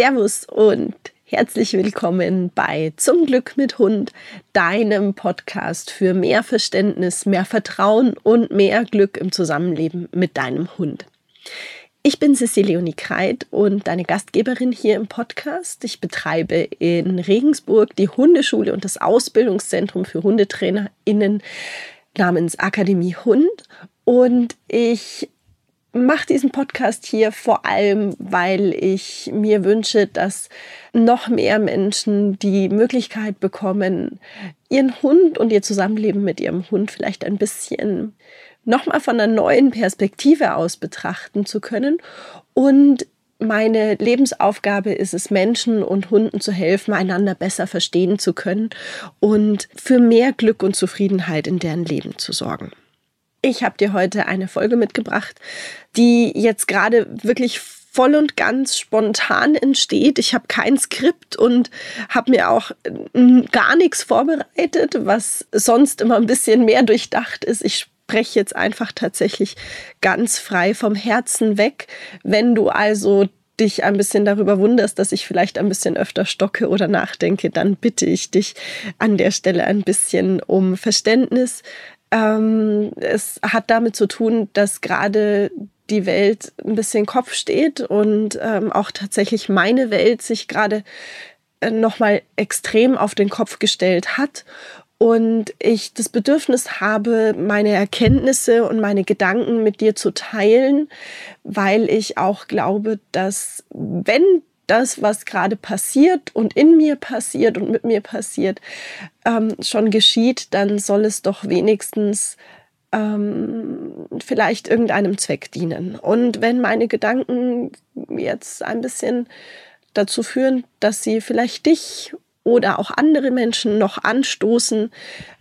Servus und herzlich willkommen bei Zum Glück mit Hund, deinem Podcast für mehr Verständnis, mehr Vertrauen und mehr Glück im Zusammenleben mit deinem Hund. Ich bin Cecilie Kreit und deine Gastgeberin hier im Podcast. Ich betreibe in Regensburg die Hundeschule und das Ausbildungszentrum für HundetrainerInnen namens Akademie Hund. Und ich mache diesen Podcast hier vor allem, weil ich mir wünsche, dass noch mehr Menschen die Möglichkeit bekommen, ihren Hund und ihr Zusammenleben mit ihrem Hund vielleicht ein bisschen nochmal von einer neuen Perspektive aus betrachten zu können. Und meine Lebensaufgabe ist es, Menschen und Hunden zu helfen, einander besser verstehen zu können und für mehr Glück und Zufriedenheit in deren Leben zu sorgen. Ich habe dir heute eine Folge mitgebracht, die jetzt gerade wirklich voll und ganz spontan entsteht. Ich habe kein Skript und habe mir auch mm, gar nichts vorbereitet, was sonst immer ein bisschen mehr durchdacht ist. Ich spreche jetzt einfach tatsächlich ganz frei vom Herzen weg. Wenn du also dich ein bisschen darüber wunderst, dass ich vielleicht ein bisschen öfter stocke oder nachdenke, dann bitte ich dich an der Stelle ein bisschen um Verständnis. Ähm, es hat damit zu tun, dass gerade die Welt ein bisschen Kopf steht und ähm, auch tatsächlich meine Welt sich gerade äh, nochmal extrem auf den Kopf gestellt hat. Und ich das Bedürfnis habe, meine Erkenntnisse und meine Gedanken mit dir zu teilen, weil ich auch glaube, dass wenn das, was gerade passiert und in mir passiert und mit mir passiert, ähm, schon geschieht, dann soll es doch wenigstens ähm, vielleicht irgendeinem Zweck dienen. Und wenn meine Gedanken jetzt ein bisschen dazu führen, dass sie vielleicht dich oder auch andere Menschen noch anstoßen,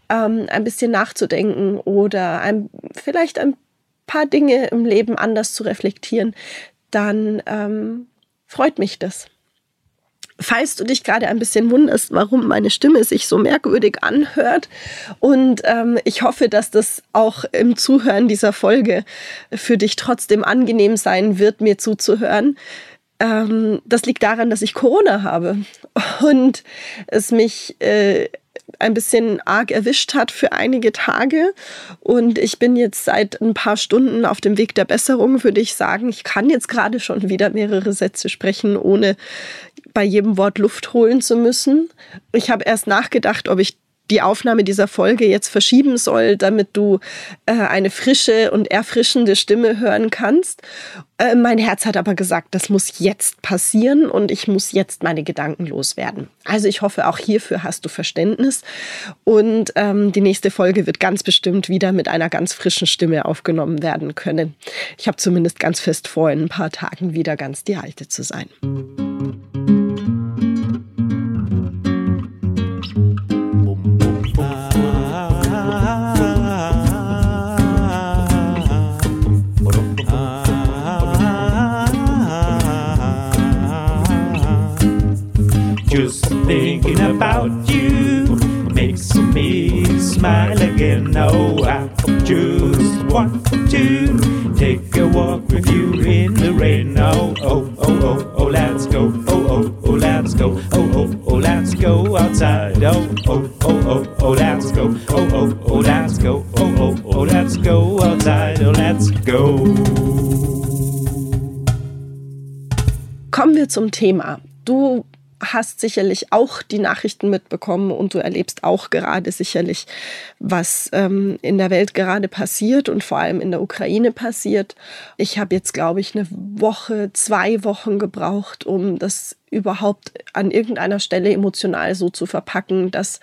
ähm, ein bisschen nachzudenken oder ein, vielleicht ein paar Dinge im Leben anders zu reflektieren, dann ähm, freut mich das. Falls du dich gerade ein bisschen wunderst, warum meine Stimme sich so merkwürdig anhört und ähm, ich hoffe, dass das auch im Zuhören dieser Folge für dich trotzdem angenehm sein wird, mir zuzuhören. Ähm, das liegt daran, dass ich Corona habe und es mich äh, ein bisschen arg erwischt hat für einige Tage. Und ich bin jetzt seit ein paar Stunden auf dem Weg der Besserung, würde ich sagen. Ich kann jetzt gerade schon wieder mehrere Sätze sprechen, ohne bei jedem Wort Luft holen zu müssen. Ich habe erst nachgedacht, ob ich die Aufnahme dieser Folge jetzt verschieben soll, damit du äh, eine frische und erfrischende Stimme hören kannst. Äh, mein Herz hat aber gesagt, das muss jetzt passieren und ich muss jetzt meine Gedanken loswerden. Also ich hoffe, auch hierfür hast du Verständnis und ähm, die nächste Folge wird ganz bestimmt wieder mit einer ganz frischen Stimme aufgenommen werden können. Ich habe zumindest ganz fest vor, in ein paar Tagen wieder ganz die alte zu sein. Thinking about you makes me smile again. Oh, I just want to take a walk with you in the rain. Oh, oh, oh, oh, oh, let's go. Oh, oh, oh, let's go. Oh, oh, oh, let's go outside. Oh, oh, oh, oh, oh, let's go. Oh, oh, oh, let's go. Oh, oh, oh, let's go outside. Oh, let's go. Kommen wir zum Thema. Du hast sicherlich auch die Nachrichten mitbekommen und du erlebst auch gerade sicherlich, was ähm, in der Welt gerade passiert und vor allem in der Ukraine passiert. Ich habe jetzt, glaube ich, eine Woche, zwei Wochen gebraucht, um das überhaupt an irgendeiner Stelle emotional so zu verpacken, dass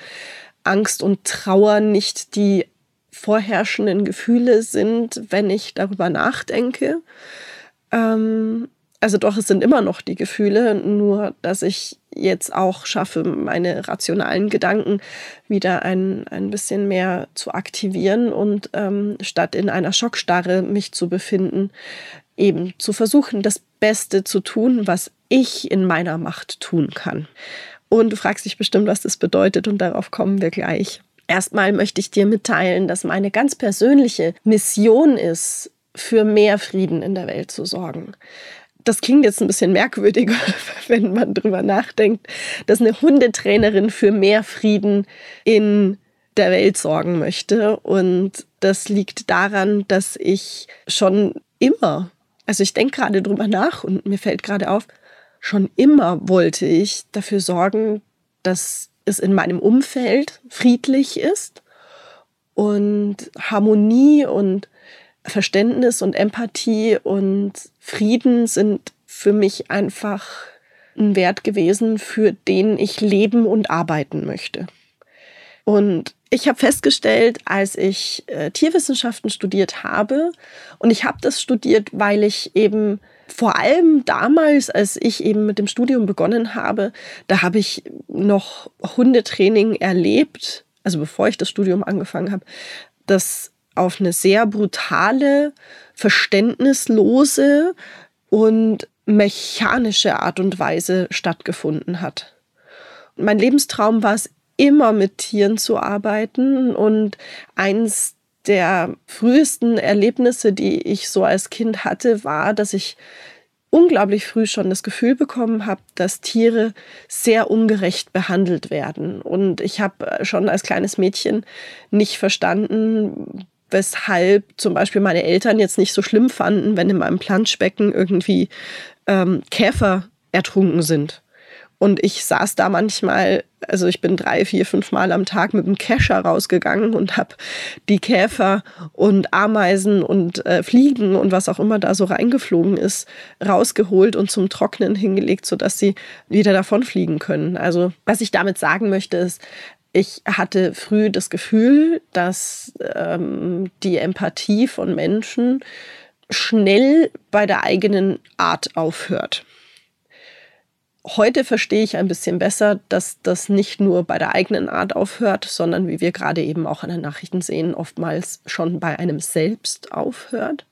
Angst und Trauer nicht die vorherrschenden Gefühle sind, wenn ich darüber nachdenke. Ähm, also doch, es sind immer noch die Gefühle, nur dass ich jetzt auch schaffe, meine rationalen Gedanken wieder ein, ein bisschen mehr zu aktivieren und ähm, statt in einer Schockstarre mich zu befinden, eben zu versuchen, das Beste zu tun, was ich in meiner Macht tun kann. Und du fragst dich bestimmt, was das bedeutet und darauf kommen wir gleich. Erstmal möchte ich dir mitteilen, dass meine ganz persönliche Mission ist, für mehr Frieden in der Welt zu sorgen das klingt jetzt ein bisschen merkwürdig, wenn man drüber nachdenkt, dass eine Hundetrainerin für mehr Frieden in der Welt sorgen möchte. Und das liegt daran, dass ich schon immer, also ich denke gerade drüber nach und mir fällt gerade auf, schon immer wollte ich dafür sorgen, dass es in meinem Umfeld friedlich ist und Harmonie und Verständnis und Empathie und Frieden sind für mich einfach ein Wert gewesen, für den ich leben und arbeiten möchte. Und ich habe festgestellt, als ich äh, Tierwissenschaften studiert habe, und ich habe das studiert, weil ich eben vor allem damals, als ich eben mit dem Studium begonnen habe, da habe ich noch Hundetraining erlebt, also bevor ich das Studium angefangen habe, das auf eine sehr brutale, verständnislose und mechanische Art und Weise stattgefunden hat. Mein Lebenstraum war es immer mit Tieren zu arbeiten und eins der frühesten Erlebnisse, die ich so als Kind hatte, war, dass ich unglaublich früh schon das Gefühl bekommen habe, dass Tiere sehr ungerecht behandelt werden. Und ich habe schon als kleines Mädchen nicht verstanden, weshalb zum Beispiel meine Eltern jetzt nicht so schlimm fanden, wenn in meinem Planschbecken irgendwie ähm, Käfer ertrunken sind. Und ich saß da manchmal, also ich bin drei, vier, fünf Mal am Tag mit dem Kescher rausgegangen und habe die Käfer und Ameisen und äh, Fliegen und was auch immer da so reingeflogen ist, rausgeholt und zum Trocknen hingelegt, sodass sie wieder davonfliegen können. Also was ich damit sagen möchte, ist, ich hatte früh das Gefühl, dass ähm, die Empathie von Menschen schnell bei der eigenen Art aufhört. Heute verstehe ich ein bisschen besser, dass das nicht nur bei der eigenen Art aufhört, sondern wie wir gerade eben auch in den Nachrichten sehen, oftmals schon bei einem selbst aufhört.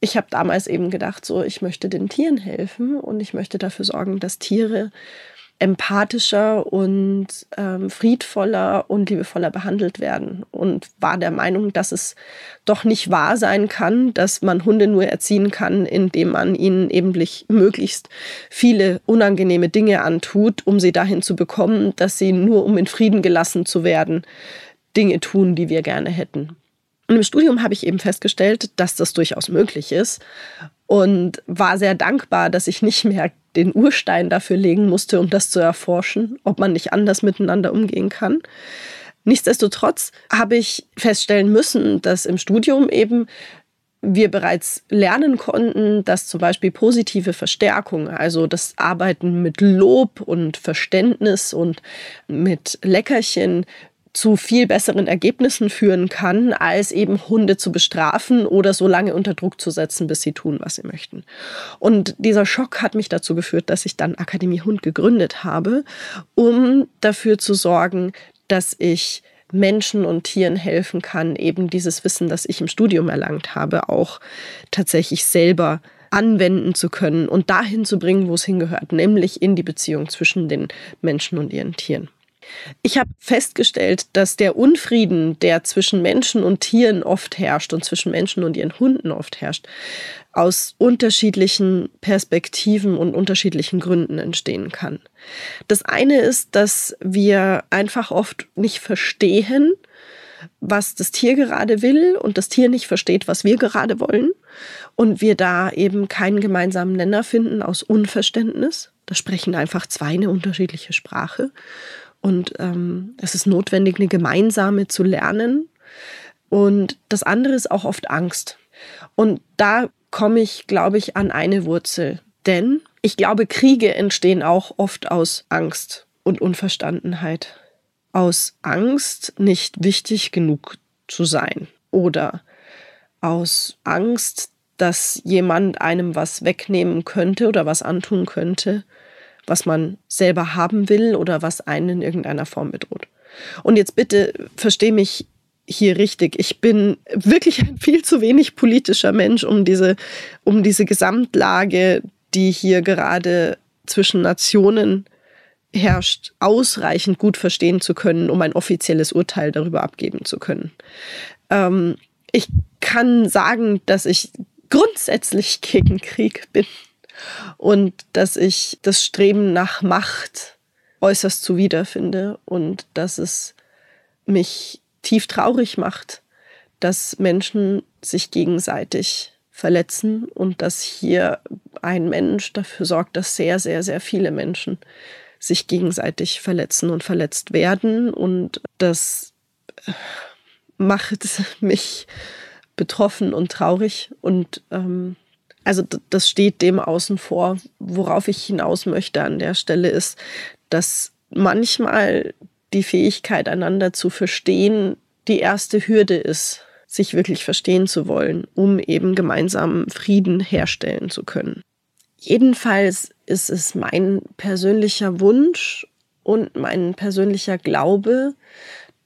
Ich habe damals eben gedacht, so, ich möchte den Tieren helfen und ich möchte dafür sorgen, dass Tiere empathischer und ähm, friedvoller und liebevoller behandelt werden und war der Meinung, dass es doch nicht wahr sein kann, dass man Hunde nur erziehen kann, indem man ihnen eben möglichst viele unangenehme Dinge antut, um sie dahin zu bekommen, dass sie nur um in Frieden gelassen zu werden, Dinge tun, die wir gerne hätten. Und im Studium habe ich eben festgestellt, dass das durchaus möglich ist und war sehr dankbar, dass ich nicht mehr den Urstein dafür legen musste, um das zu erforschen, ob man nicht anders miteinander umgehen kann. Nichtsdestotrotz habe ich feststellen müssen, dass im Studium eben wir bereits lernen konnten, dass zum Beispiel positive Verstärkung, also das Arbeiten mit Lob und Verständnis und mit Leckerchen zu viel besseren Ergebnissen führen kann, als eben Hunde zu bestrafen oder so lange unter Druck zu setzen, bis sie tun, was sie möchten. Und dieser Schock hat mich dazu geführt, dass ich dann Akademie Hund gegründet habe, um dafür zu sorgen, dass ich Menschen und Tieren helfen kann, eben dieses Wissen, das ich im Studium erlangt habe, auch tatsächlich selber anwenden zu können und dahin zu bringen, wo es hingehört, nämlich in die Beziehung zwischen den Menschen und ihren Tieren. Ich habe festgestellt, dass der Unfrieden, der zwischen Menschen und Tieren oft herrscht und zwischen Menschen und ihren Hunden oft herrscht, aus unterschiedlichen Perspektiven und unterschiedlichen Gründen entstehen kann. Das eine ist, dass wir einfach oft nicht verstehen, was das Tier gerade will und das Tier nicht versteht, was wir gerade wollen und wir da eben keinen gemeinsamen Nenner finden aus Unverständnis. Da sprechen einfach zwei eine unterschiedliche Sprache und ähm, es ist notwendig, eine gemeinsame zu lernen. Und das andere ist auch oft Angst. Und da komme ich, glaube ich, an eine Wurzel. Denn ich glaube, Kriege entstehen auch oft aus Angst und Unverstandenheit. Aus Angst, nicht wichtig genug zu sein. Oder aus Angst, dass jemand einem was wegnehmen könnte oder was antun könnte, was man selber haben will oder was einen in irgendeiner Form bedroht. Und jetzt bitte versteh mich hier richtig. Ich bin wirklich ein viel zu wenig politischer Mensch, um diese, um diese Gesamtlage, die hier gerade zwischen Nationen herrscht, ausreichend gut verstehen zu können, um ein offizielles Urteil darüber abgeben zu können. Ähm, ich kann sagen, dass ich grundsätzlich gegen Krieg bin und dass ich das Streben nach Macht äußerst zuwider finde und dass es mich tief traurig macht, dass Menschen sich gegenseitig verletzen und dass hier ein Mensch dafür sorgt, dass sehr, sehr, sehr viele Menschen sich gegenseitig verletzen und verletzt werden. Und das macht mich betroffen und traurig. Und ähm, also das steht dem außen vor. Worauf ich hinaus möchte an der Stelle ist, dass manchmal die Fähigkeit, einander zu verstehen, die erste Hürde ist sich wirklich verstehen zu wollen, um eben gemeinsam Frieden herstellen zu können. Jedenfalls ist es mein persönlicher Wunsch und mein persönlicher Glaube,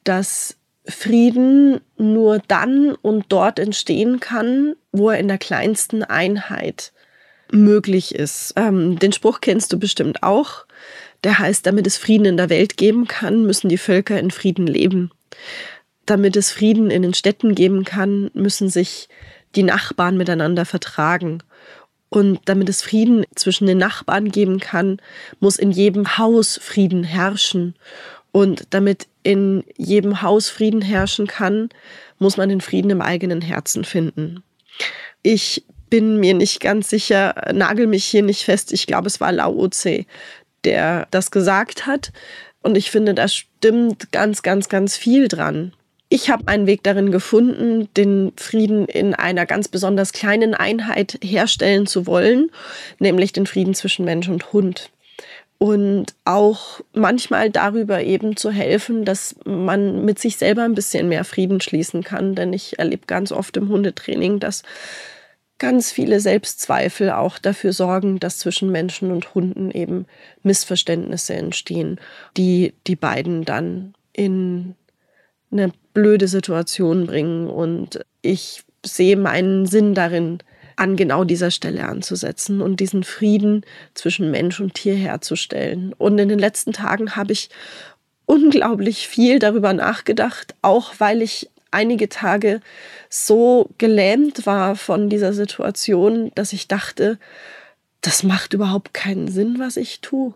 dass Frieden nur dann und dort entstehen kann, wo er in der kleinsten Einheit möglich ist. Ähm, den Spruch kennst du bestimmt auch. Der heißt, damit es Frieden in der Welt geben kann, müssen die Völker in Frieden leben damit es Frieden in den Städten geben kann, müssen sich die Nachbarn miteinander vertragen. Und damit es Frieden zwischen den Nachbarn geben kann, muss in jedem Haus Frieden herrschen. Und damit in jedem Haus Frieden herrschen kann, muss man den Frieden im eigenen Herzen finden. Ich bin mir nicht ganz sicher, nagel mich hier nicht fest. Ich glaube, es war Lao Tse, der das gesagt hat. Und ich finde, da stimmt ganz, ganz, ganz viel dran. Ich habe einen Weg darin gefunden, den Frieden in einer ganz besonders kleinen Einheit herstellen zu wollen, nämlich den Frieden zwischen Mensch und Hund. Und auch manchmal darüber eben zu helfen, dass man mit sich selber ein bisschen mehr Frieden schließen kann. Denn ich erlebe ganz oft im Hundetraining, dass ganz viele Selbstzweifel auch dafür sorgen, dass zwischen Menschen und Hunden eben Missverständnisse entstehen, die die beiden dann in eine blöde Situation bringen. Und ich sehe meinen Sinn darin, an genau dieser Stelle anzusetzen und diesen Frieden zwischen Mensch und Tier herzustellen. Und in den letzten Tagen habe ich unglaublich viel darüber nachgedacht, auch weil ich einige Tage so gelähmt war von dieser Situation, dass ich dachte, das macht überhaupt keinen Sinn, was ich tue.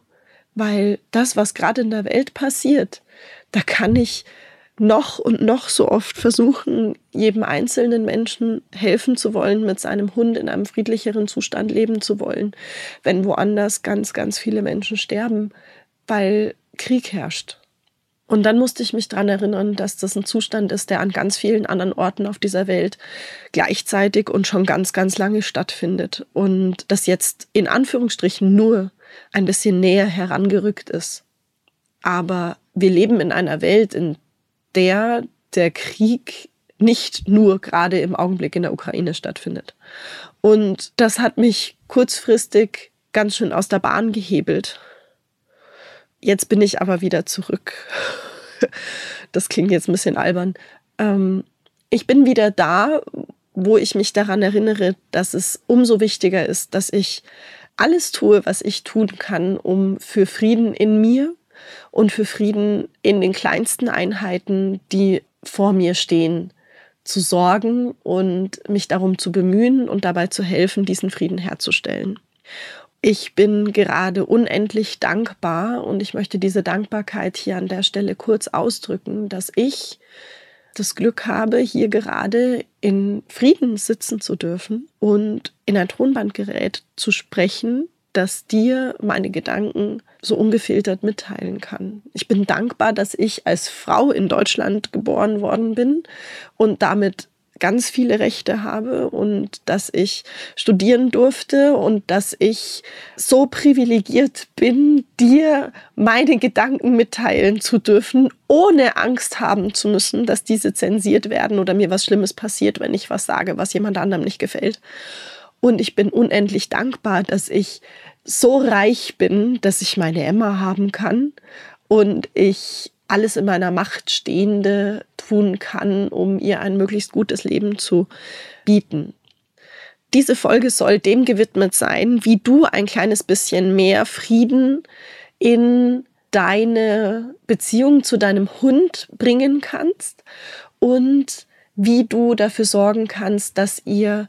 Weil das, was gerade in der Welt passiert, da kann ich noch und noch so oft versuchen, jedem einzelnen Menschen helfen zu wollen, mit seinem Hund in einem friedlicheren Zustand leben zu wollen, wenn woanders ganz, ganz viele Menschen sterben, weil Krieg herrscht. Und dann musste ich mich daran erinnern, dass das ein Zustand ist, der an ganz vielen anderen Orten auf dieser Welt gleichzeitig und schon ganz, ganz lange stattfindet. Und das jetzt in Anführungsstrichen nur ein bisschen näher herangerückt ist. Aber wir leben in einer Welt, in der der Krieg nicht nur gerade im Augenblick in der Ukraine stattfindet. Und das hat mich kurzfristig ganz schön aus der Bahn gehebelt. Jetzt bin ich aber wieder zurück. Das klingt jetzt ein bisschen albern. Ähm, ich bin wieder da, wo ich mich daran erinnere, dass es umso wichtiger ist, dass ich alles tue, was ich tun kann, um für Frieden in mir und für Frieden in den kleinsten Einheiten, die vor mir stehen, zu sorgen und mich darum zu bemühen und dabei zu helfen, diesen Frieden herzustellen. Ich bin gerade unendlich dankbar und ich möchte diese Dankbarkeit hier an der Stelle kurz ausdrücken, dass ich das Glück habe, hier gerade in Frieden sitzen zu dürfen und in ein Tonbandgerät zu sprechen, das dir meine Gedanken so ungefiltert mitteilen kann. Ich bin dankbar, dass ich als Frau in Deutschland geboren worden bin und damit ganz viele Rechte habe und dass ich studieren durfte und dass ich so privilegiert bin, dir meine Gedanken mitteilen zu dürfen, ohne Angst haben zu müssen, dass diese zensiert werden oder mir was Schlimmes passiert, wenn ich was sage, was jemand anderem nicht gefällt. Und ich bin unendlich dankbar, dass ich so reich bin, dass ich meine Emma haben kann und ich alles in meiner Macht Stehende tun kann, um ihr ein möglichst gutes Leben zu bieten. Diese Folge soll dem gewidmet sein, wie du ein kleines bisschen mehr Frieden in deine Beziehung zu deinem Hund bringen kannst und wie du dafür sorgen kannst, dass ihr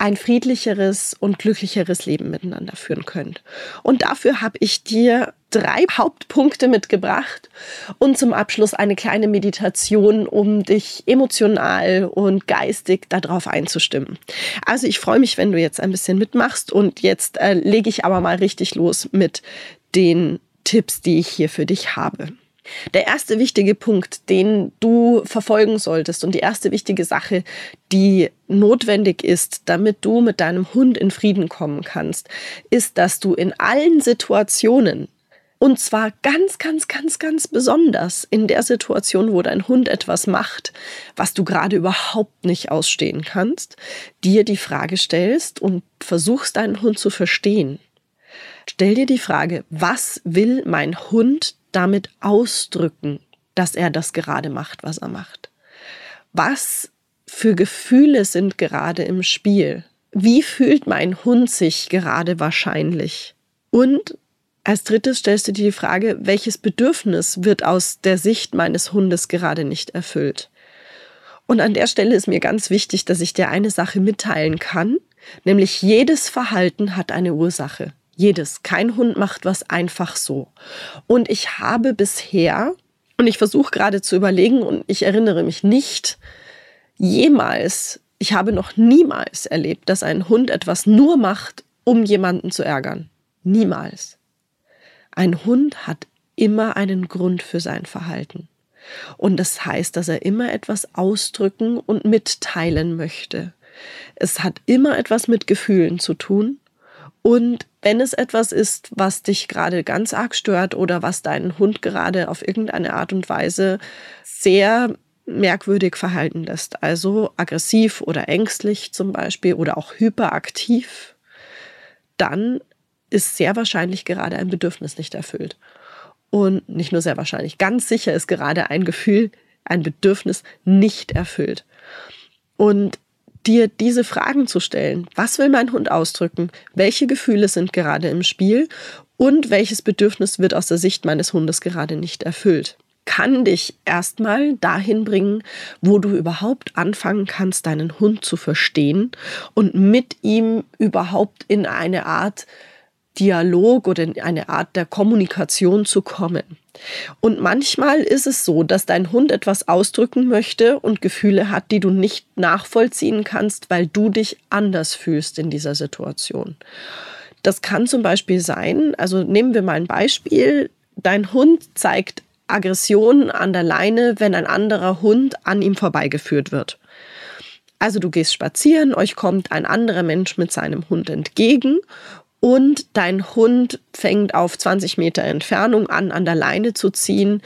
ein friedlicheres und glücklicheres Leben miteinander führen könnt. Und dafür habe ich dir drei Hauptpunkte mitgebracht und zum Abschluss eine kleine Meditation, um dich emotional und geistig darauf einzustimmen. Also ich freue mich, wenn du jetzt ein bisschen mitmachst und jetzt äh, lege ich aber mal richtig los mit den Tipps, die ich hier für dich habe. Der erste wichtige Punkt, den du verfolgen solltest und die erste wichtige Sache, die notwendig ist, damit du mit deinem Hund in Frieden kommen kannst, ist, dass du in allen Situationen, und zwar ganz, ganz, ganz, ganz besonders in der Situation, wo dein Hund etwas macht, was du gerade überhaupt nicht ausstehen kannst, dir die Frage stellst und versuchst deinen Hund zu verstehen. Stell dir die Frage, was will mein Hund damit ausdrücken, dass er das gerade macht, was er macht? Was für Gefühle sind gerade im Spiel? Wie fühlt mein Hund sich gerade wahrscheinlich? Und als drittes stellst du dir die Frage, welches Bedürfnis wird aus der Sicht meines Hundes gerade nicht erfüllt? Und an der Stelle ist mir ganz wichtig, dass ich dir eine Sache mitteilen kann, nämlich jedes Verhalten hat eine Ursache. Jedes. Kein Hund macht was einfach so. Und ich habe bisher, und ich versuche gerade zu überlegen, und ich erinnere mich nicht, jemals, ich habe noch niemals erlebt, dass ein Hund etwas nur macht, um jemanden zu ärgern. Niemals. Ein Hund hat immer einen Grund für sein Verhalten. Und das heißt, dass er immer etwas ausdrücken und mitteilen möchte. Es hat immer etwas mit Gefühlen zu tun und wenn es etwas ist, was dich gerade ganz arg stört oder was deinen Hund gerade auf irgendeine Art und Weise sehr merkwürdig verhalten lässt, also aggressiv oder ängstlich zum Beispiel oder auch hyperaktiv, dann ist sehr wahrscheinlich gerade ein Bedürfnis nicht erfüllt. Und nicht nur sehr wahrscheinlich, ganz sicher ist gerade ein Gefühl, ein Bedürfnis nicht erfüllt. Und dir diese Fragen zu stellen. Was will mein Hund ausdrücken? Welche Gefühle sind gerade im Spiel? Und welches Bedürfnis wird aus der Sicht meines Hundes gerade nicht erfüllt? Kann dich erstmal dahin bringen, wo du überhaupt anfangen kannst, deinen Hund zu verstehen und mit ihm überhaupt in eine Art Dialog oder in eine Art der Kommunikation zu kommen. Und manchmal ist es so, dass dein Hund etwas ausdrücken möchte und Gefühle hat, die du nicht nachvollziehen kannst, weil du dich anders fühlst in dieser Situation. Das kann zum Beispiel sein, also nehmen wir mal ein Beispiel, dein Hund zeigt Aggression an der Leine, wenn ein anderer Hund an ihm vorbeigeführt wird. Also du gehst spazieren, euch kommt ein anderer Mensch mit seinem Hund entgegen und dein Hund fängt auf 20 Meter Entfernung an, an der Leine zu ziehen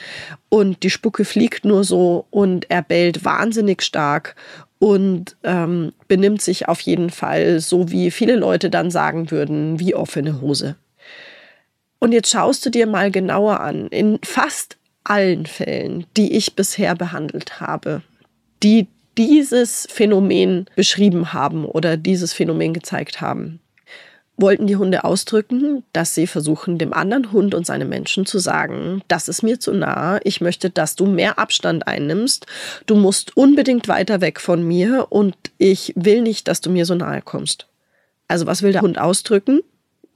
und die Spucke fliegt nur so und er bellt wahnsinnig stark und ähm, benimmt sich auf jeden Fall so, wie viele Leute dann sagen würden, wie offene Hose. Und jetzt schaust du dir mal genauer an, in fast allen Fällen, die ich bisher behandelt habe, die dieses Phänomen beschrieben haben oder dieses Phänomen gezeigt haben, wollten die Hunde ausdrücken, dass sie versuchen, dem anderen Hund und seinem Menschen zu sagen, das ist mir zu nah, ich möchte, dass du mehr Abstand einnimmst, du musst unbedingt weiter weg von mir und ich will nicht, dass du mir so nahe kommst. Also was will der Hund ausdrücken?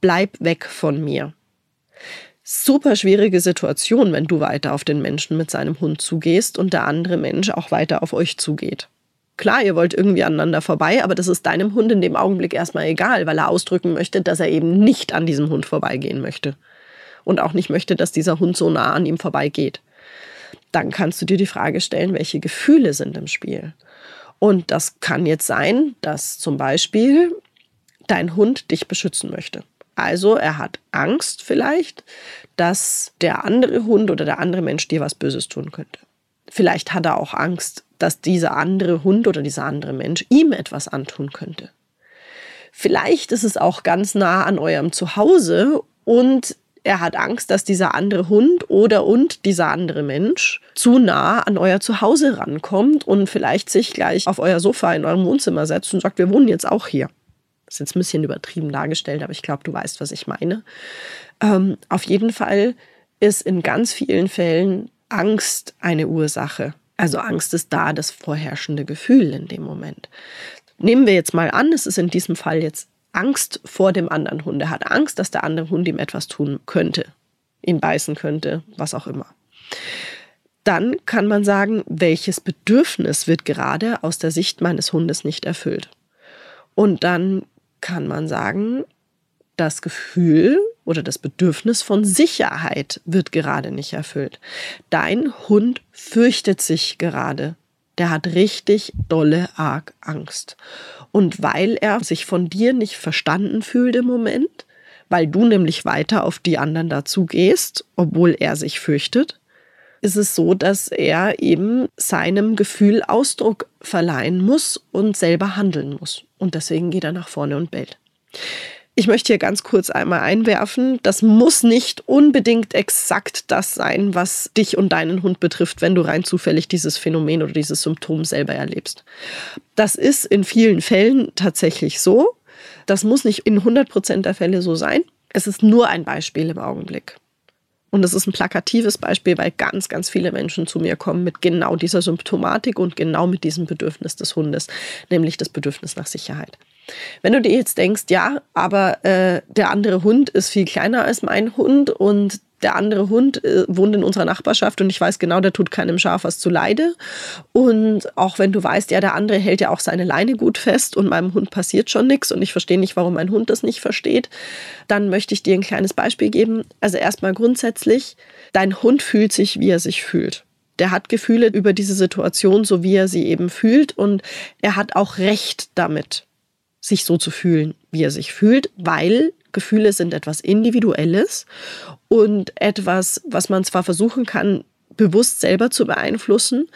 Bleib weg von mir. Super schwierige Situation, wenn du weiter auf den Menschen mit seinem Hund zugehst und der andere Mensch auch weiter auf euch zugeht. Klar, ihr wollt irgendwie aneinander vorbei, aber das ist deinem Hund in dem Augenblick erstmal egal, weil er ausdrücken möchte, dass er eben nicht an diesem Hund vorbeigehen möchte. Und auch nicht möchte, dass dieser Hund so nah an ihm vorbeigeht. Dann kannst du dir die Frage stellen, welche Gefühle sind im Spiel. Und das kann jetzt sein, dass zum Beispiel dein Hund dich beschützen möchte. Also er hat Angst vielleicht, dass der andere Hund oder der andere Mensch dir was Böses tun könnte. Vielleicht hat er auch Angst, dass dieser andere Hund oder dieser andere Mensch ihm etwas antun könnte. Vielleicht ist es auch ganz nah an eurem Zuhause und er hat Angst, dass dieser andere Hund oder und dieser andere Mensch zu nah an euer Zuhause rankommt und vielleicht sich gleich auf euer Sofa in eurem Wohnzimmer setzt und sagt, wir wohnen jetzt auch hier. Das ist jetzt ein bisschen übertrieben dargestellt, aber ich glaube, du weißt, was ich meine. Ähm, auf jeden Fall ist in ganz vielen Fällen Angst eine Ursache. Also Angst ist da das vorherrschende Gefühl in dem Moment. Nehmen wir jetzt mal an, es ist in diesem Fall jetzt Angst vor dem anderen Hund. Er hat Angst, dass der andere Hund ihm etwas tun könnte, ihn beißen könnte, was auch immer. Dann kann man sagen, welches Bedürfnis wird gerade aus der Sicht meines Hundes nicht erfüllt. Und dann kann man sagen, das Gefühl oder das Bedürfnis von Sicherheit wird gerade nicht erfüllt. Dein Hund fürchtet sich gerade. Der hat richtig dolle arg Angst. Und weil er sich von dir nicht verstanden fühlt im Moment, weil du nämlich weiter auf die anderen dazu gehst, obwohl er sich fürchtet, ist es so, dass er eben seinem Gefühl Ausdruck verleihen muss und selber handeln muss. Und deswegen geht er nach vorne und bellt. Ich möchte hier ganz kurz einmal einwerfen, das muss nicht unbedingt exakt das sein, was dich und deinen Hund betrifft, wenn du rein zufällig dieses Phänomen oder dieses Symptom selber erlebst. Das ist in vielen Fällen tatsächlich so. Das muss nicht in 100 Prozent der Fälle so sein. Es ist nur ein Beispiel im Augenblick. Und es ist ein plakatives Beispiel, weil ganz, ganz viele Menschen zu mir kommen mit genau dieser Symptomatik und genau mit diesem Bedürfnis des Hundes, nämlich das Bedürfnis nach Sicherheit. Wenn du dir jetzt denkst, ja, aber äh, der andere Hund ist viel kleiner als mein Hund und der andere Hund äh, wohnt in unserer Nachbarschaft und ich weiß genau, der tut keinem Schaf was zu Leide. Und auch wenn du weißt, ja, der andere hält ja auch seine Leine gut fest und meinem Hund passiert schon nichts und ich verstehe nicht, warum mein Hund das nicht versteht, dann möchte ich dir ein kleines Beispiel geben. Also erstmal grundsätzlich, dein Hund fühlt sich, wie er sich fühlt. Der hat Gefühle über diese Situation, so wie er sie eben fühlt und er hat auch Recht damit sich so zu fühlen, wie er sich fühlt, weil Gefühle sind etwas Individuelles und etwas, was man zwar versuchen kann, bewusst selber zu beeinflussen,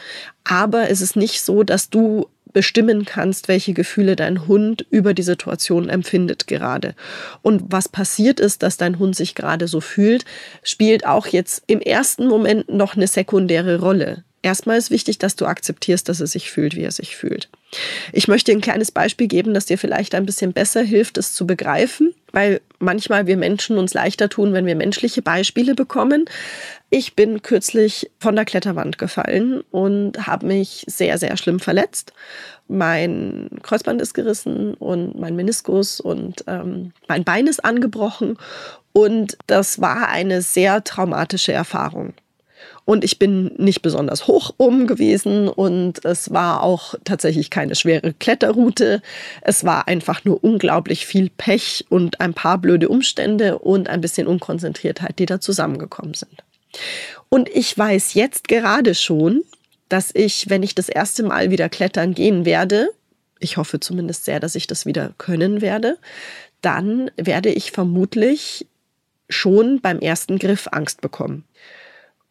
aber es ist nicht so, dass du bestimmen kannst, welche Gefühle dein Hund über die Situation empfindet gerade. Und was passiert ist, dass dein Hund sich gerade so fühlt, spielt auch jetzt im ersten Moment noch eine sekundäre Rolle. Erstmal ist wichtig, dass du akzeptierst, dass er sich fühlt, wie er sich fühlt. Ich möchte ein kleines Beispiel geben, das dir vielleicht ein bisschen besser hilft, es zu begreifen, weil manchmal wir Menschen uns leichter tun, wenn wir menschliche Beispiele bekommen. Ich bin kürzlich von der Kletterwand gefallen und habe mich sehr, sehr schlimm verletzt. Mein Kreuzband ist gerissen und mein Meniskus und ähm, mein Bein ist angebrochen. Und das war eine sehr traumatische Erfahrung. Und ich bin nicht besonders hoch oben gewesen und es war auch tatsächlich keine schwere Kletterroute. Es war einfach nur unglaublich viel Pech und ein paar blöde Umstände und ein bisschen Unkonzentriertheit, die da zusammengekommen sind. Und ich weiß jetzt gerade schon, dass ich, wenn ich das erste Mal wieder klettern gehen werde, ich hoffe zumindest sehr, dass ich das wieder können werde, dann werde ich vermutlich schon beim ersten Griff Angst bekommen.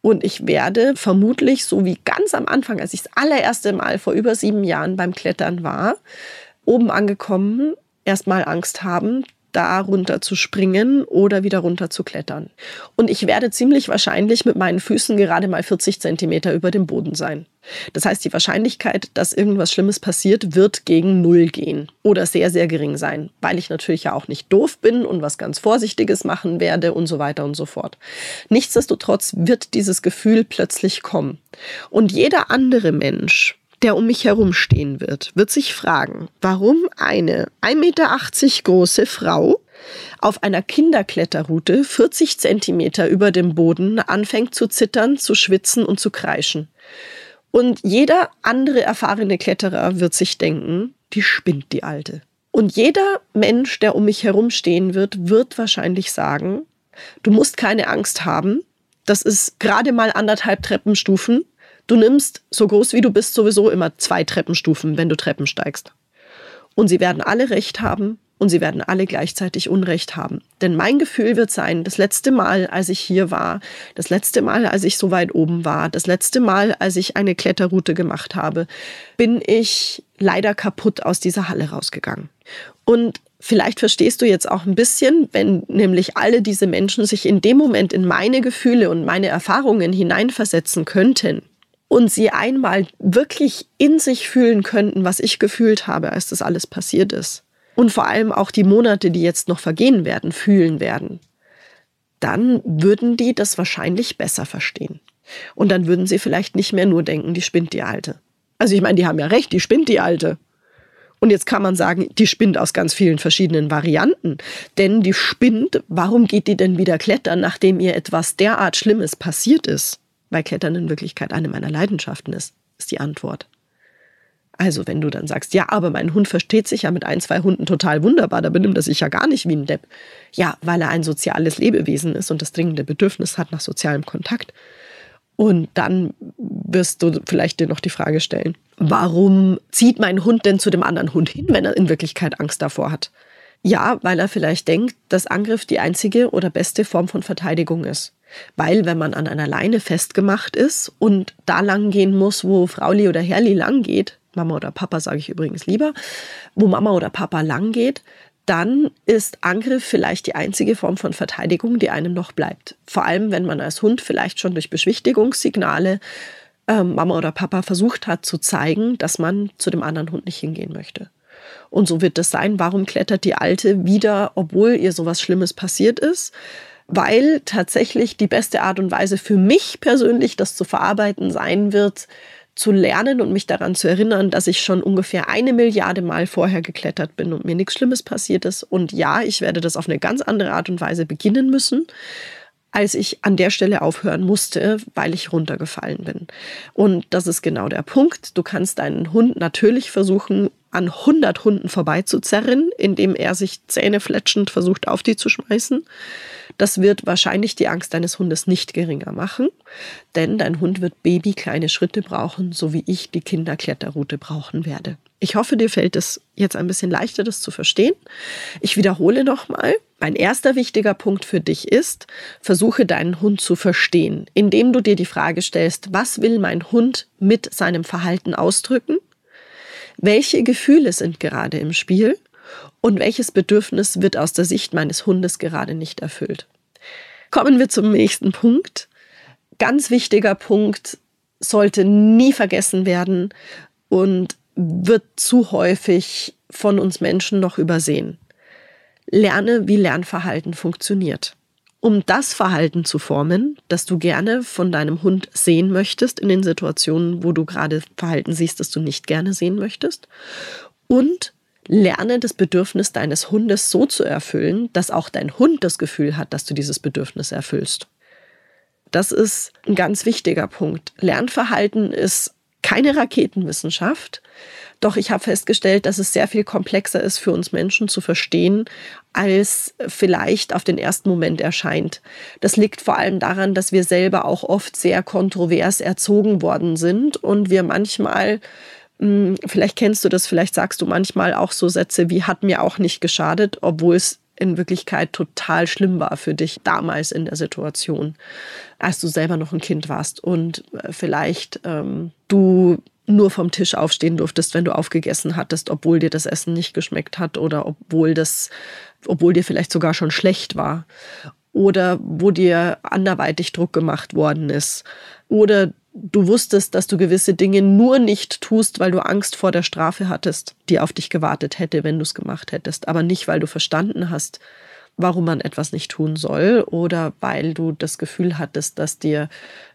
Und ich werde vermutlich, so wie ganz am Anfang, als ich das allererste Mal vor über sieben Jahren beim Klettern war, oben angekommen, erstmal Angst haben, da runter zu springen oder wieder runter zu klettern. Und ich werde ziemlich wahrscheinlich mit meinen Füßen gerade mal 40 Zentimeter über dem Boden sein. Das heißt, die Wahrscheinlichkeit, dass irgendwas Schlimmes passiert, wird gegen Null gehen oder sehr, sehr gering sein, weil ich natürlich ja auch nicht doof bin und was ganz Vorsichtiges machen werde und so weiter und so fort. Nichtsdestotrotz wird dieses Gefühl plötzlich kommen. Und jeder andere Mensch, der um mich herum stehen wird, wird sich fragen, warum eine 1,80 Meter große Frau auf einer Kinderkletterroute 40 Zentimeter über dem Boden anfängt zu zittern, zu schwitzen und zu kreischen. Und jeder andere erfahrene Kletterer wird sich denken, die spinnt die Alte. Und jeder Mensch, der um mich herum stehen wird, wird wahrscheinlich sagen, du musst keine Angst haben, das ist gerade mal anderthalb Treppenstufen, Du nimmst so groß wie du bist sowieso immer zwei Treppenstufen, wenn du Treppen steigst. Und sie werden alle recht haben und sie werden alle gleichzeitig Unrecht haben. Denn mein Gefühl wird sein, das letzte Mal, als ich hier war, das letzte Mal, als ich so weit oben war, das letzte Mal, als ich eine Kletterroute gemacht habe, bin ich leider kaputt aus dieser Halle rausgegangen. Und Vielleicht verstehst du jetzt auch ein bisschen, wenn nämlich alle diese Menschen sich in dem Moment in meine Gefühle und meine Erfahrungen hineinversetzen könnten, und sie einmal wirklich in sich fühlen könnten, was ich gefühlt habe, als das alles passiert ist. Und vor allem auch die Monate, die jetzt noch vergehen werden, fühlen werden. Dann würden die das wahrscheinlich besser verstehen. Und dann würden sie vielleicht nicht mehr nur denken, die spinnt die Alte. Also ich meine, die haben ja recht, die spinnt die Alte. Und jetzt kann man sagen, die spinnt aus ganz vielen verschiedenen Varianten. Denn die spinnt, warum geht die denn wieder klettern, nachdem ihr etwas derart Schlimmes passiert ist? Weil Klettern in Wirklichkeit eine meiner Leidenschaften ist, ist die Antwort. Also, wenn du dann sagst, ja, aber mein Hund versteht sich ja mit ein, zwei Hunden total wunderbar, da benimmt er sich ja gar nicht wie ein Depp. Ja, weil er ein soziales Lebewesen ist und das dringende Bedürfnis hat nach sozialem Kontakt. Und dann wirst du vielleicht dir noch die Frage stellen, warum zieht mein Hund denn zu dem anderen Hund hin, wenn er in Wirklichkeit Angst davor hat? Ja, weil er vielleicht denkt, dass Angriff die einzige oder beste Form von Verteidigung ist. Weil wenn man an einer Leine festgemacht ist und da lang gehen muss, wo Frauli oder Herrli lang geht, Mama oder Papa sage ich übrigens lieber, wo Mama oder Papa lang geht, dann ist Angriff vielleicht die einzige Form von Verteidigung, die einem noch bleibt. Vor allem, wenn man als Hund vielleicht schon durch Beschwichtigungssignale äh, Mama oder Papa versucht hat zu zeigen, dass man zu dem anderen Hund nicht hingehen möchte. Und so wird es sein. Warum klettert die Alte wieder, obwohl ihr sowas Schlimmes passiert ist? Weil tatsächlich die beste Art und Weise für mich persönlich, das zu verarbeiten sein wird, zu lernen und mich daran zu erinnern, dass ich schon ungefähr eine Milliarde Mal vorher geklettert bin und mir nichts Schlimmes passiert ist. Und ja, ich werde das auf eine ganz andere Art und Weise beginnen müssen, als ich an der Stelle aufhören musste, weil ich runtergefallen bin. Und das ist genau der Punkt. Du kannst deinen Hund natürlich versuchen, an 100 Hunden vorbeizuzerren, indem er sich zähnefletschend versucht, auf die zu schmeißen. Das wird wahrscheinlich die Angst deines Hundes nicht geringer machen, denn dein Hund wird Baby kleine Schritte brauchen, so wie ich die Kinderkletterroute brauchen werde. Ich hoffe, dir fällt es jetzt ein bisschen leichter, das zu verstehen. Ich wiederhole nochmal. Mein erster wichtiger Punkt für dich ist, versuche deinen Hund zu verstehen, indem du dir die Frage stellst, was will mein Hund mit seinem Verhalten ausdrücken? Welche Gefühle sind gerade im Spiel? und welches Bedürfnis wird aus der Sicht meines Hundes gerade nicht erfüllt. Kommen wir zum nächsten Punkt. Ganz wichtiger Punkt sollte nie vergessen werden und wird zu häufig von uns Menschen noch übersehen. Lerne, wie Lernverhalten funktioniert. Um das Verhalten zu formen, das du gerne von deinem Hund sehen möchtest in den Situationen, wo du gerade Verhalten siehst, das du nicht gerne sehen möchtest. Und Lerne das Bedürfnis deines Hundes so zu erfüllen, dass auch dein Hund das Gefühl hat, dass du dieses Bedürfnis erfüllst. Das ist ein ganz wichtiger Punkt. Lernverhalten ist keine Raketenwissenschaft, doch ich habe festgestellt, dass es sehr viel komplexer ist für uns Menschen zu verstehen, als vielleicht auf den ersten Moment erscheint. Das liegt vor allem daran, dass wir selber auch oft sehr kontrovers erzogen worden sind und wir manchmal hm, vielleicht kennst du das, vielleicht sagst du manchmal auch so Sätze wie hat mir auch nicht geschadet, obwohl es in Wirklichkeit total schlimm war für dich damals in der Situation, als du selber noch ein Kind warst und äh, vielleicht ähm, du nur vom Tisch aufstehen durftest, wenn du aufgegessen hattest, obwohl dir das Essen nicht geschmeckt hat oder obwohl das, obwohl dir vielleicht sogar schon schlecht war oder wo dir anderweitig Druck gemacht worden ist oder du wusstest, dass du gewisse Dinge nur nicht tust, weil du Angst vor der Strafe hattest, die auf dich gewartet hätte, wenn du es gemacht hättest, aber nicht, weil du verstanden hast, warum man etwas nicht tun soll oder weil du das Gefühl hattest, dass dir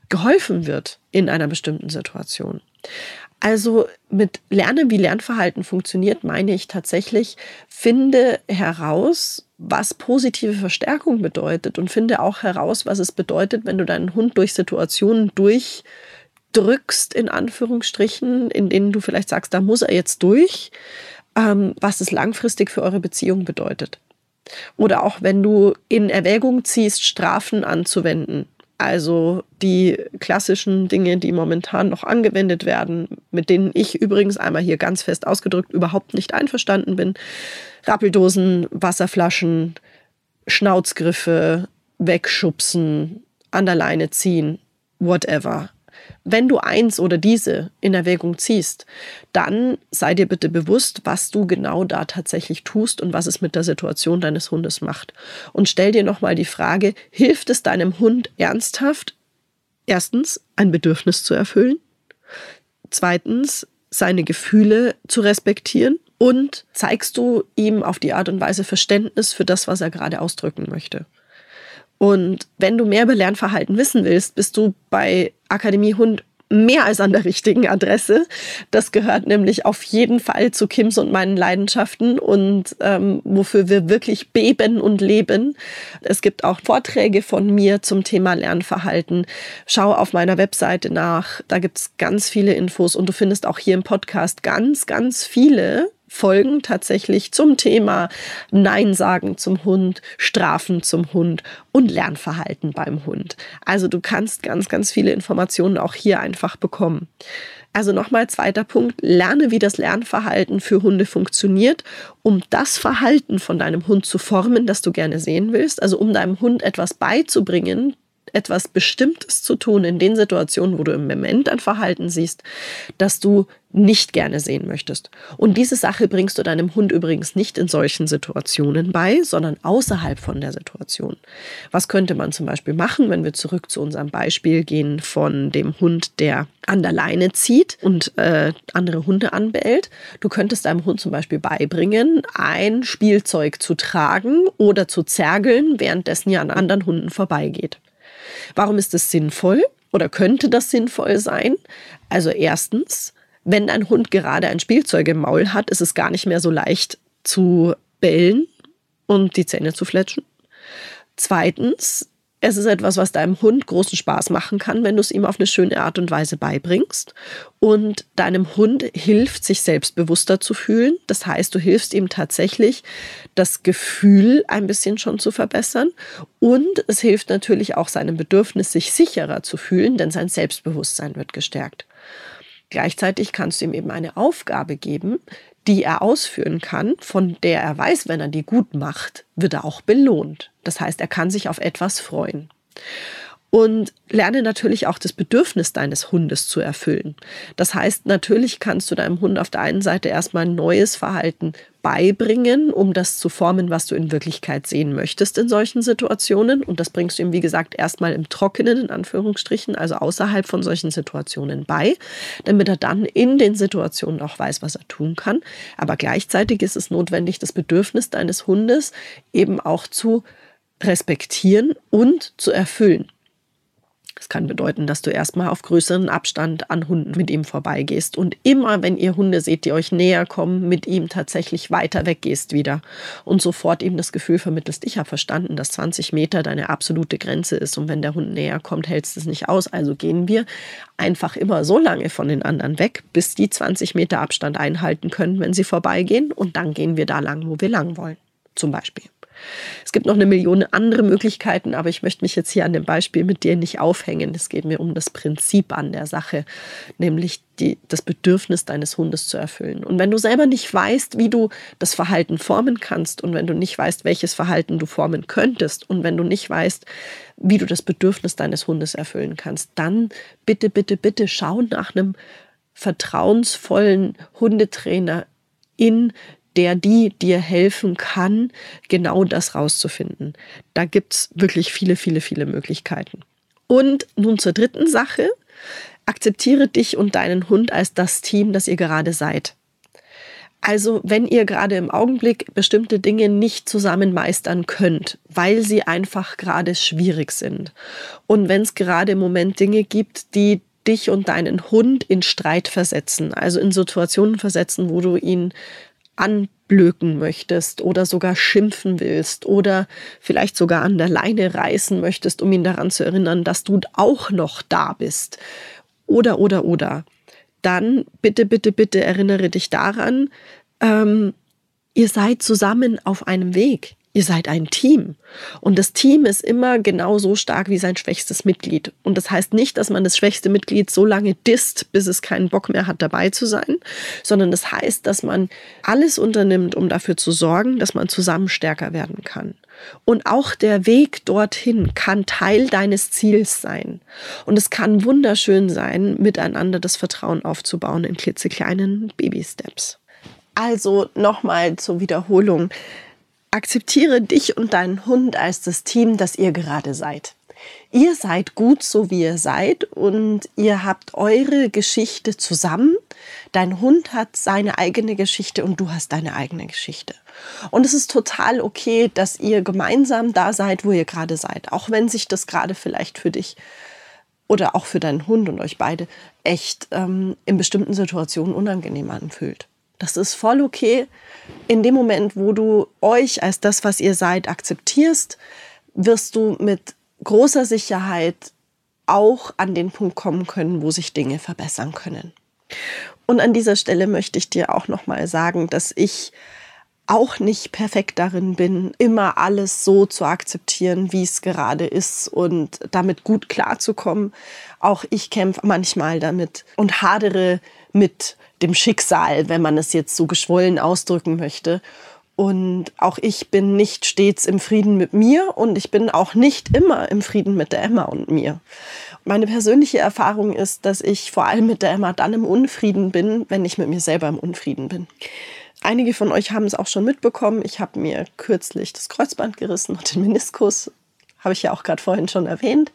geholfen wird in einer bestimmten Situation. Also mit Lernen, wie Lernverhalten funktioniert, meine ich tatsächlich, finde heraus, was positive Verstärkung bedeutet und finde auch heraus, was es bedeutet, wenn du deinen Hund durch Situationen durchdrückst, in Anführungsstrichen, in denen du vielleicht sagst, da muss er jetzt durch, ähm, was es langfristig für eure Beziehung bedeutet. Oder auch wenn du in Erwägung ziehst, Strafen anzuwenden, also die klassischen Dinge, die momentan noch angewendet werden, mit denen ich übrigens einmal hier ganz fest ausgedrückt überhaupt nicht einverstanden bin. Rappeldosen, Wasserflaschen, Schnauzgriffe, wegschubsen, an der Leine ziehen, whatever. Wenn du eins oder diese in Erwägung ziehst, dann sei dir bitte bewusst, was du genau da tatsächlich tust und was es mit der Situation deines Hundes macht. Und stell dir nochmal die Frage, hilft es deinem Hund ernsthaft, erstens ein Bedürfnis zu erfüllen, zweitens seine Gefühle zu respektieren und zeigst du ihm auf die Art und Weise Verständnis für das, was er gerade ausdrücken möchte. Und wenn du mehr über Lernverhalten wissen willst, bist du bei Akademie Hund mehr als an der richtigen Adresse. Das gehört nämlich auf jeden Fall zu Kims und meinen Leidenschaften und ähm, wofür wir wirklich beben und leben. Es gibt auch Vorträge von mir zum Thema Lernverhalten. Schau auf meiner Webseite nach. Da gibt es ganz viele Infos und du findest auch hier im Podcast ganz, ganz viele Folgen tatsächlich zum Thema Nein sagen zum Hund, Strafen zum Hund und Lernverhalten beim Hund. Also du kannst ganz, ganz viele Informationen auch hier einfach bekommen. Also nochmal zweiter Punkt, lerne, wie das Lernverhalten für Hunde funktioniert, um das Verhalten von deinem Hund zu formen, das du gerne sehen willst. Also um deinem Hund etwas beizubringen, etwas Bestimmtes zu tun in den Situationen, wo du im Moment ein Verhalten siehst, das du nicht gerne sehen möchtest. Und diese Sache bringst du deinem Hund übrigens nicht in solchen Situationen bei, sondern außerhalb von der Situation. Was könnte man zum Beispiel machen, wenn wir zurück zu unserem Beispiel gehen von dem Hund, der an der Leine zieht und äh, andere Hunde anbellt? Du könntest deinem Hund zum Beispiel beibringen, ein Spielzeug zu tragen oder zu zergeln, währenddessen ihr an anderen Hunden vorbeigeht. Warum ist das sinnvoll oder könnte das sinnvoll sein? Also erstens, wenn dein Hund gerade ein Spielzeug im Maul hat, ist es gar nicht mehr so leicht zu bellen und die Zähne zu fletschen. Zweitens, es ist etwas, was deinem Hund großen Spaß machen kann, wenn du es ihm auf eine schöne Art und Weise beibringst. Und deinem Hund hilft, sich selbstbewusster zu fühlen. Das heißt, du hilfst ihm tatsächlich, das Gefühl ein bisschen schon zu verbessern. Und es hilft natürlich auch seinem Bedürfnis, sich sicherer zu fühlen, denn sein Selbstbewusstsein wird gestärkt. Gleichzeitig kannst du ihm eben eine Aufgabe geben, die er ausführen kann, von der er weiß, wenn er die gut macht, wird er auch belohnt. Das heißt, er kann sich auf etwas freuen. Und lerne natürlich auch das Bedürfnis deines Hundes zu erfüllen. Das heißt, natürlich kannst du deinem Hund auf der einen Seite erstmal ein neues Verhalten beibringen, um das zu formen, was du in Wirklichkeit sehen möchtest in solchen Situationen. Und das bringst du ihm, wie gesagt, erstmal im Trockenen, in Anführungsstrichen, also außerhalb von solchen Situationen bei, damit er dann in den Situationen auch weiß, was er tun kann. Aber gleichzeitig ist es notwendig, das Bedürfnis deines Hundes eben auch zu respektieren und zu erfüllen. Das kann bedeuten, dass du erstmal auf größeren Abstand an Hunden mit ihm vorbeigehst und immer, wenn ihr Hunde seht, die euch näher kommen, mit ihm tatsächlich weiter weggehst wieder und sofort ihm das Gefühl vermittelst, ich habe verstanden, dass 20 Meter deine absolute Grenze ist und wenn der Hund näher kommt, hältst du es nicht aus. Also gehen wir einfach immer so lange von den anderen weg, bis die 20 Meter Abstand einhalten können, wenn sie vorbeigehen und dann gehen wir da lang, wo wir lang wollen. Zum Beispiel. Es gibt noch eine Million andere Möglichkeiten, aber ich möchte mich jetzt hier an dem Beispiel mit dir nicht aufhängen. Es geht mir um das Prinzip an der Sache, nämlich die, das Bedürfnis deines Hundes zu erfüllen. Und wenn du selber nicht weißt, wie du das Verhalten formen kannst und wenn du nicht weißt, welches Verhalten du formen könntest und wenn du nicht weißt, wie du das Bedürfnis deines Hundes erfüllen kannst, dann bitte, bitte, bitte schau nach einem vertrauensvollen Hundetrainer in der die dir helfen kann, genau das rauszufinden. Da gibt es wirklich viele, viele, viele Möglichkeiten. Und nun zur dritten Sache. Akzeptiere dich und deinen Hund als das Team, das ihr gerade seid. Also wenn ihr gerade im Augenblick bestimmte Dinge nicht zusammen meistern könnt, weil sie einfach gerade schwierig sind und wenn es gerade im Moment Dinge gibt, die dich und deinen Hund in Streit versetzen, also in Situationen versetzen, wo du ihn anblöken möchtest oder sogar schimpfen willst oder vielleicht sogar an der Leine reißen möchtest, um ihn daran zu erinnern, dass du auch noch da bist. Oder, oder, oder. Dann bitte, bitte, bitte erinnere dich daran, ähm, ihr seid zusammen auf einem Weg. Ihr seid ein Team. Und das Team ist immer genauso stark wie sein schwächstes Mitglied. Und das heißt nicht, dass man das schwächste Mitglied so lange disst, bis es keinen Bock mehr hat, dabei zu sein, sondern das heißt, dass man alles unternimmt, um dafür zu sorgen, dass man zusammen stärker werden kann. Und auch der Weg dorthin kann Teil deines Ziels sein. Und es kann wunderschön sein, miteinander das Vertrauen aufzubauen in klitzekleinen Baby-Steps. Also nochmal zur Wiederholung. Akzeptiere dich und deinen Hund als das Team, das ihr gerade seid. Ihr seid gut so, wie ihr seid und ihr habt eure Geschichte zusammen. Dein Hund hat seine eigene Geschichte und du hast deine eigene Geschichte. Und es ist total okay, dass ihr gemeinsam da seid, wo ihr gerade seid, auch wenn sich das gerade vielleicht für dich oder auch für deinen Hund und euch beide echt ähm, in bestimmten Situationen unangenehm anfühlt. Das ist voll okay. In dem Moment, wo du euch als das, was ihr seid, akzeptierst, wirst du mit großer Sicherheit auch an den Punkt kommen können, wo sich Dinge verbessern können. Und an dieser Stelle möchte ich dir auch noch mal sagen, dass ich auch nicht perfekt darin bin, immer alles so zu akzeptieren, wie es gerade ist und damit gut klarzukommen. Auch ich kämpfe manchmal damit und hadere mit dem Schicksal, wenn man es jetzt so geschwollen ausdrücken möchte. Und auch ich bin nicht stets im Frieden mit mir und ich bin auch nicht immer im Frieden mit der Emma und mir. Meine persönliche Erfahrung ist, dass ich vor allem mit der Emma dann im Unfrieden bin, wenn ich mit mir selber im Unfrieden bin. Einige von euch haben es auch schon mitbekommen. Ich habe mir kürzlich das Kreuzband gerissen und den Meniskus, habe ich ja auch gerade vorhin schon erwähnt.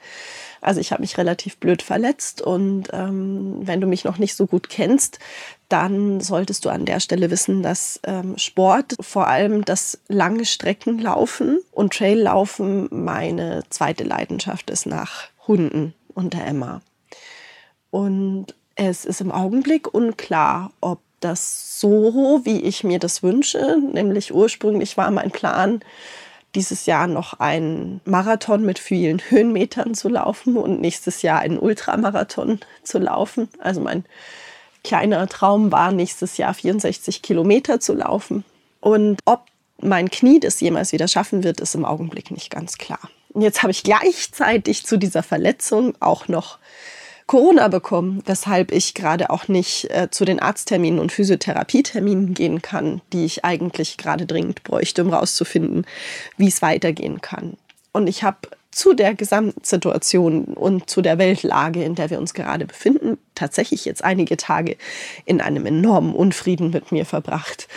Also ich habe mich relativ blöd verletzt und ähm, wenn du mich noch nicht so gut kennst, dann solltest du an der Stelle wissen, dass ähm, Sport, vor allem das lange Streckenlaufen und Traillaufen meine zweite Leidenschaft ist nach Hunden und der Emma. Und es ist im Augenblick unklar, ob das so, wie ich mir das wünsche, nämlich ursprünglich war mein Plan, dieses Jahr noch einen Marathon mit vielen Höhenmetern zu laufen und nächstes Jahr einen Ultramarathon zu laufen. Also mein kleiner Traum war, nächstes Jahr 64 Kilometer zu laufen. Und ob mein Knie das jemals wieder schaffen wird, ist im Augenblick nicht ganz klar. Und jetzt habe ich gleichzeitig zu dieser Verletzung auch noch Corona bekommen, weshalb ich gerade auch nicht äh, zu den Arztterminen und Physiotherapieterminen gehen kann, die ich eigentlich gerade dringend bräuchte, um herauszufinden, wie es weitergehen kann. Und ich habe zu der Gesamtsituation und zu der Weltlage, in der wir uns gerade befinden, tatsächlich jetzt einige Tage in einem enormen Unfrieden mit mir verbracht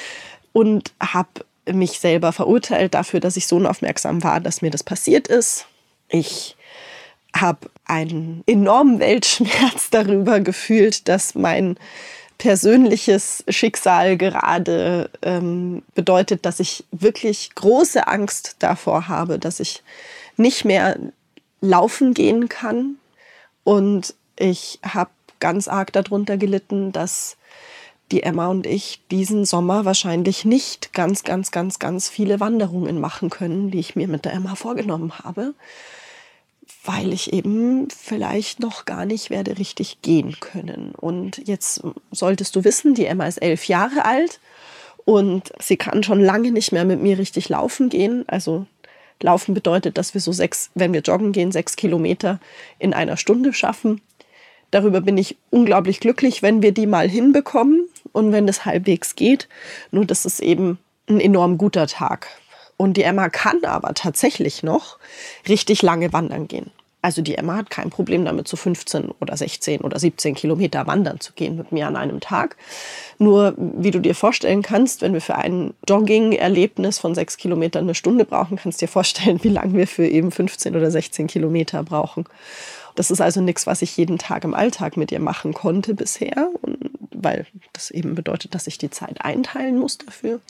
und habe mich selber verurteilt dafür, dass ich so unaufmerksam war, dass mir das passiert ist. Ich habe einen enormen Weltschmerz darüber gefühlt, dass mein persönliches Schicksal gerade ähm, bedeutet, dass ich wirklich große Angst davor habe, dass ich nicht mehr laufen gehen kann. Und ich habe ganz arg darunter gelitten, dass die Emma und ich diesen Sommer wahrscheinlich nicht ganz, ganz, ganz, ganz viele Wanderungen machen können, die ich mir mit der Emma vorgenommen habe weil ich eben vielleicht noch gar nicht werde richtig gehen können. Und jetzt solltest du wissen, die Emma ist elf Jahre alt und sie kann schon lange nicht mehr mit mir richtig laufen gehen. Also laufen bedeutet, dass wir so sechs, wenn wir joggen gehen, sechs Kilometer in einer Stunde schaffen. Darüber bin ich unglaublich glücklich, wenn wir die mal hinbekommen und wenn das halbwegs geht. Nur das ist eben ein enorm guter Tag. Und die Emma kann aber tatsächlich noch richtig lange wandern gehen. Also die Emma hat kein Problem damit, zu 15 oder 16 oder 17 Kilometer wandern zu gehen mit mir an einem Tag. Nur, wie du dir vorstellen kannst, wenn wir für ein Jogging-Erlebnis von sechs Kilometern eine Stunde brauchen, kannst du dir vorstellen, wie lange wir für eben 15 oder 16 Kilometer brauchen. Das ist also nichts, was ich jeden Tag im Alltag mit ihr machen konnte bisher, weil das eben bedeutet, dass ich die Zeit einteilen muss dafür.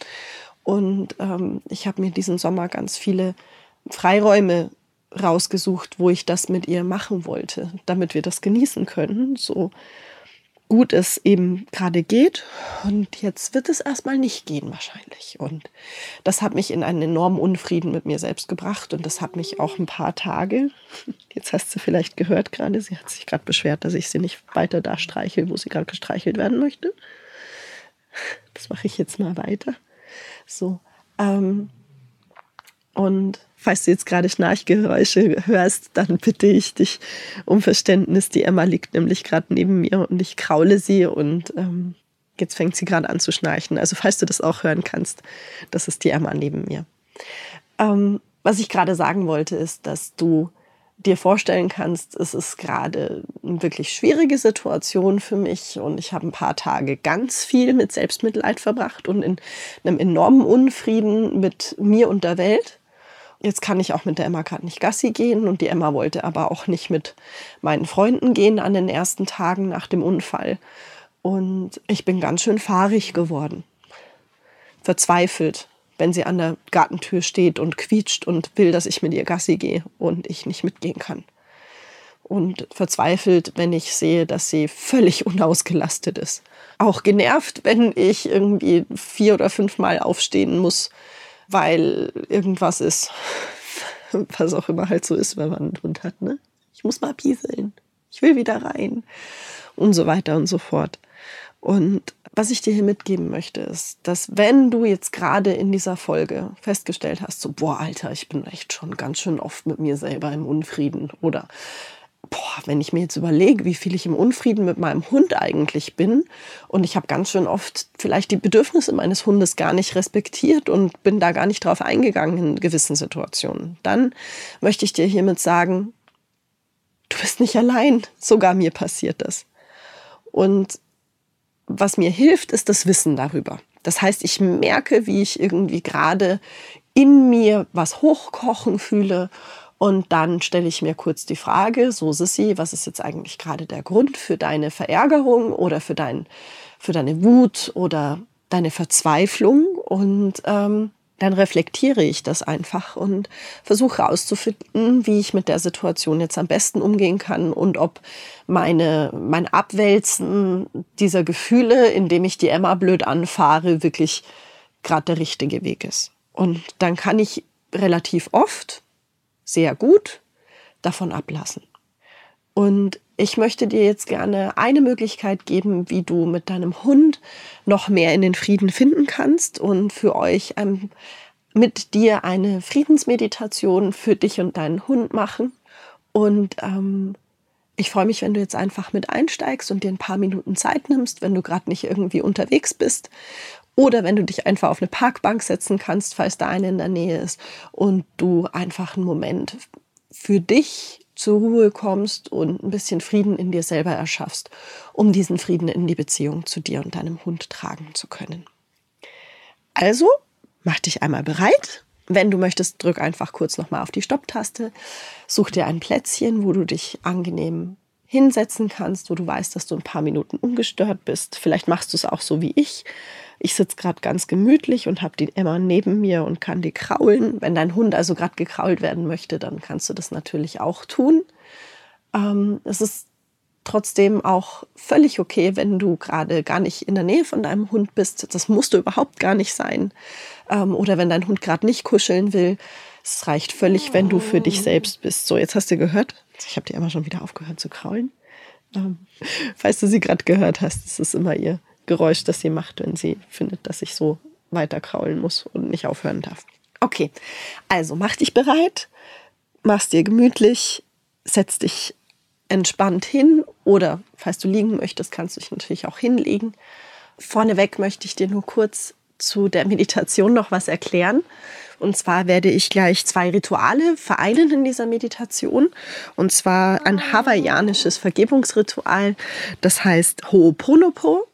Und ähm, ich habe mir diesen Sommer ganz viele Freiräume rausgesucht, wo ich das mit ihr machen wollte, damit wir das genießen können, so gut es eben gerade geht. Und jetzt wird es erstmal nicht gehen wahrscheinlich. Und das hat mich in einen enormen Unfrieden mit mir selbst gebracht. Und das hat mich auch ein paar Tage, jetzt hast du vielleicht gehört gerade, sie hat sich gerade beschwert, dass ich sie nicht weiter da streichel, wo sie gerade gestreichelt werden möchte. Das mache ich jetzt mal weiter. So. Ähm, und falls du jetzt gerade Schnarchgeräusche hörst, dann bitte ich dich um Verständnis. Die Emma liegt nämlich gerade neben mir und ich kraule sie und ähm, jetzt fängt sie gerade an zu schnarchen. Also falls du das auch hören kannst, das ist die Emma neben mir. Ähm, was ich gerade sagen wollte, ist, dass du dir vorstellen kannst, es ist gerade eine wirklich schwierige Situation für mich und ich habe ein paar Tage ganz viel mit Selbstmitleid verbracht und in einem enormen Unfrieden mit mir und der Welt. Jetzt kann ich auch mit der Emma gerade nicht Gassi gehen und die Emma wollte aber auch nicht mit meinen Freunden gehen an den ersten Tagen nach dem Unfall. Und ich bin ganz schön fahrig geworden, verzweifelt, wenn sie an der Gartentür steht und quietscht und will, dass ich mit ihr Gassi gehe und ich nicht mitgehen kann. und verzweifelt, wenn ich sehe, dass sie völlig unausgelastet ist. Auch genervt, wenn ich irgendwie vier oder fünfmal aufstehen muss, weil irgendwas ist. Was auch immer halt so ist, wenn man einen Hund hat. Ne? Ich muss mal pieseln. Ich will wieder rein. Und so weiter und so fort. Und was ich dir hier mitgeben möchte, ist, dass wenn du jetzt gerade in dieser Folge festgestellt hast, so, boah, Alter, ich bin echt schon ganz schön oft mit mir selber im Unfrieden oder boah, wenn ich mir jetzt überlege, wie viel ich im Unfrieden mit meinem Hund eigentlich bin und ich habe ganz schön oft vielleicht die Bedürfnisse meines Hundes gar nicht respektiert und bin da gar nicht drauf eingegangen in gewissen Situationen, dann möchte ich dir hiermit sagen, du bist nicht allein, sogar mir passiert das. Und was mir hilft, ist das Wissen darüber. Das heißt, ich merke, wie ich irgendwie gerade in mir was hochkochen fühle und dann stelle ich mir kurz die Frage, so Sissi, was ist jetzt eigentlich gerade der Grund für deine Verärgerung oder für, dein, für deine Wut oder deine Verzweiflung? Und ähm, dann reflektiere ich das einfach und versuche herauszufinden, wie ich mit der Situation jetzt am besten umgehen kann und ob meine, mein Abwälzen dieser Gefühle, indem ich die Emma blöd anfahre, wirklich gerade der richtige Weg ist. Und dann kann ich relativ oft sehr gut davon ablassen. Und ich möchte dir jetzt gerne eine Möglichkeit geben, wie du mit deinem Hund noch mehr in den Frieden finden kannst und für euch ähm, mit dir eine Friedensmeditation für dich und deinen Hund machen. Und ähm, ich freue mich, wenn du jetzt einfach mit einsteigst und dir ein paar Minuten Zeit nimmst, wenn du gerade nicht irgendwie unterwegs bist oder wenn du dich einfach auf eine Parkbank setzen kannst, falls da eine in der Nähe ist und du einfach einen Moment für dich zur Ruhe kommst und ein bisschen Frieden in dir selber erschaffst, um diesen Frieden in die Beziehung zu dir und deinem Hund tragen zu können. Also, mach dich einmal bereit. Wenn du möchtest, drück einfach kurz nochmal auf die Stopptaste. Such dir ein Plätzchen, wo du dich angenehm hinsetzen kannst, wo du weißt, dass du ein paar Minuten ungestört bist. Vielleicht machst du es auch so wie ich. Ich sitze gerade ganz gemütlich und habe die Emma neben mir und kann die kraulen. Wenn dein Hund also gerade gekrault werden möchte, dann kannst du das natürlich auch tun. Ähm, es ist trotzdem auch völlig okay, wenn du gerade gar nicht in der Nähe von deinem Hund bist. Das musst du überhaupt gar nicht sein. Ähm, oder wenn dein Hund gerade nicht kuscheln will. Es reicht völlig, wenn du für dich selbst bist. So, jetzt hast du gehört. Ich habe die Emma schon wieder aufgehört zu kraulen. Ähm, falls du sie gerade gehört hast, ist immer ihr Geräusch, das sie macht, wenn sie findet, dass ich so weiter kraulen muss und nicht aufhören darf. Okay, also mach dich bereit, mach's dir gemütlich, setz dich entspannt hin oder falls du liegen möchtest, kannst du dich natürlich auch hinlegen. Vorneweg möchte ich dir nur kurz zu der Meditation noch was erklären. Und zwar werde ich gleich zwei Rituale vereinen in dieser Meditation. Und zwar ein hawaiianisches Vergebungsritual, das heißt Ho'oponopo.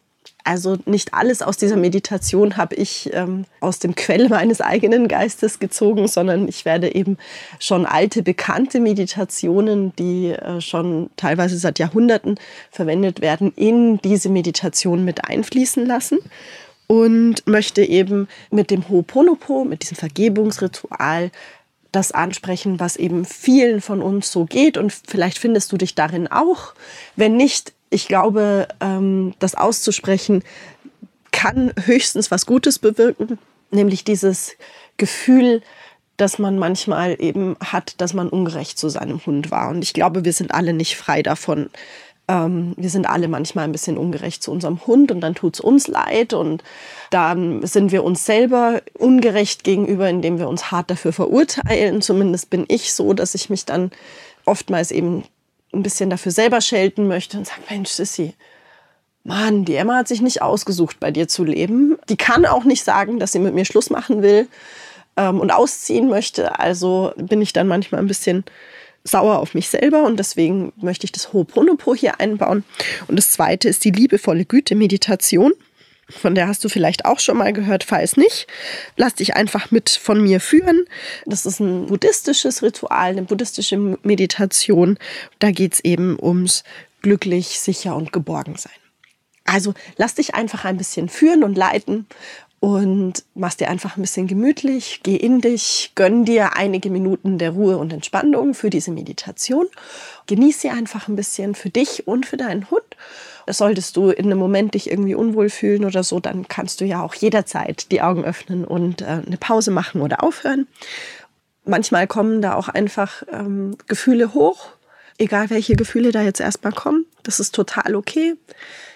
Also nicht alles aus dieser Meditation habe ich ähm, aus dem Quell meines eigenen Geistes gezogen, sondern ich werde eben schon alte, bekannte Meditationen, die äh, schon teilweise seit Jahrhunderten verwendet werden, in diese Meditation mit einfließen lassen und möchte eben mit dem Ho'oponopo, mit diesem Vergebungsritual, das ansprechen, was eben vielen von uns so geht. Und vielleicht findest du dich darin auch. Wenn nicht, ich glaube, ähm, das auszusprechen kann höchstens was Gutes bewirken, nämlich dieses Gefühl, dass man manchmal eben hat, dass man ungerecht zu seinem Hund war. Und ich glaube, wir sind alle nicht frei davon. Ähm, wir sind alle manchmal ein bisschen ungerecht zu unserem Hund und dann tut es uns leid und dann sind wir uns selber ungerecht gegenüber, indem wir uns hart dafür verurteilen. Zumindest bin ich so, dass ich mich dann oftmals eben ein bisschen dafür selber schelten möchte und sage, Mensch, Sissy, Mann, die Emma hat sich nicht ausgesucht, bei dir zu leben. Die kann auch nicht sagen, dass sie mit mir Schluss machen will ähm, und ausziehen möchte. Also bin ich dann manchmal ein bisschen sauer auf mich selber und deswegen möchte ich das Ho'oponopo hier einbauen. Und das zweite ist die liebevolle Güte-Meditation. Von der hast du vielleicht auch schon mal gehört, falls nicht. Lass dich einfach mit von mir führen. Das ist ein buddhistisches Ritual, eine buddhistische Meditation. Da geht es eben ums glücklich, sicher und geborgen sein. Also lass dich einfach ein bisschen führen und leiten und machst dir einfach ein bisschen gemütlich, geh in dich, gönn dir einige Minuten der Ruhe und Entspannung für diese Meditation. Genieß sie einfach ein bisschen für dich und für deinen Hund. Solltest du in einem Moment dich irgendwie unwohl fühlen oder so, dann kannst du ja auch jederzeit die Augen öffnen und äh, eine Pause machen oder aufhören. Manchmal kommen da auch einfach ähm, Gefühle hoch, egal welche Gefühle da jetzt erstmal kommen. Das ist total okay.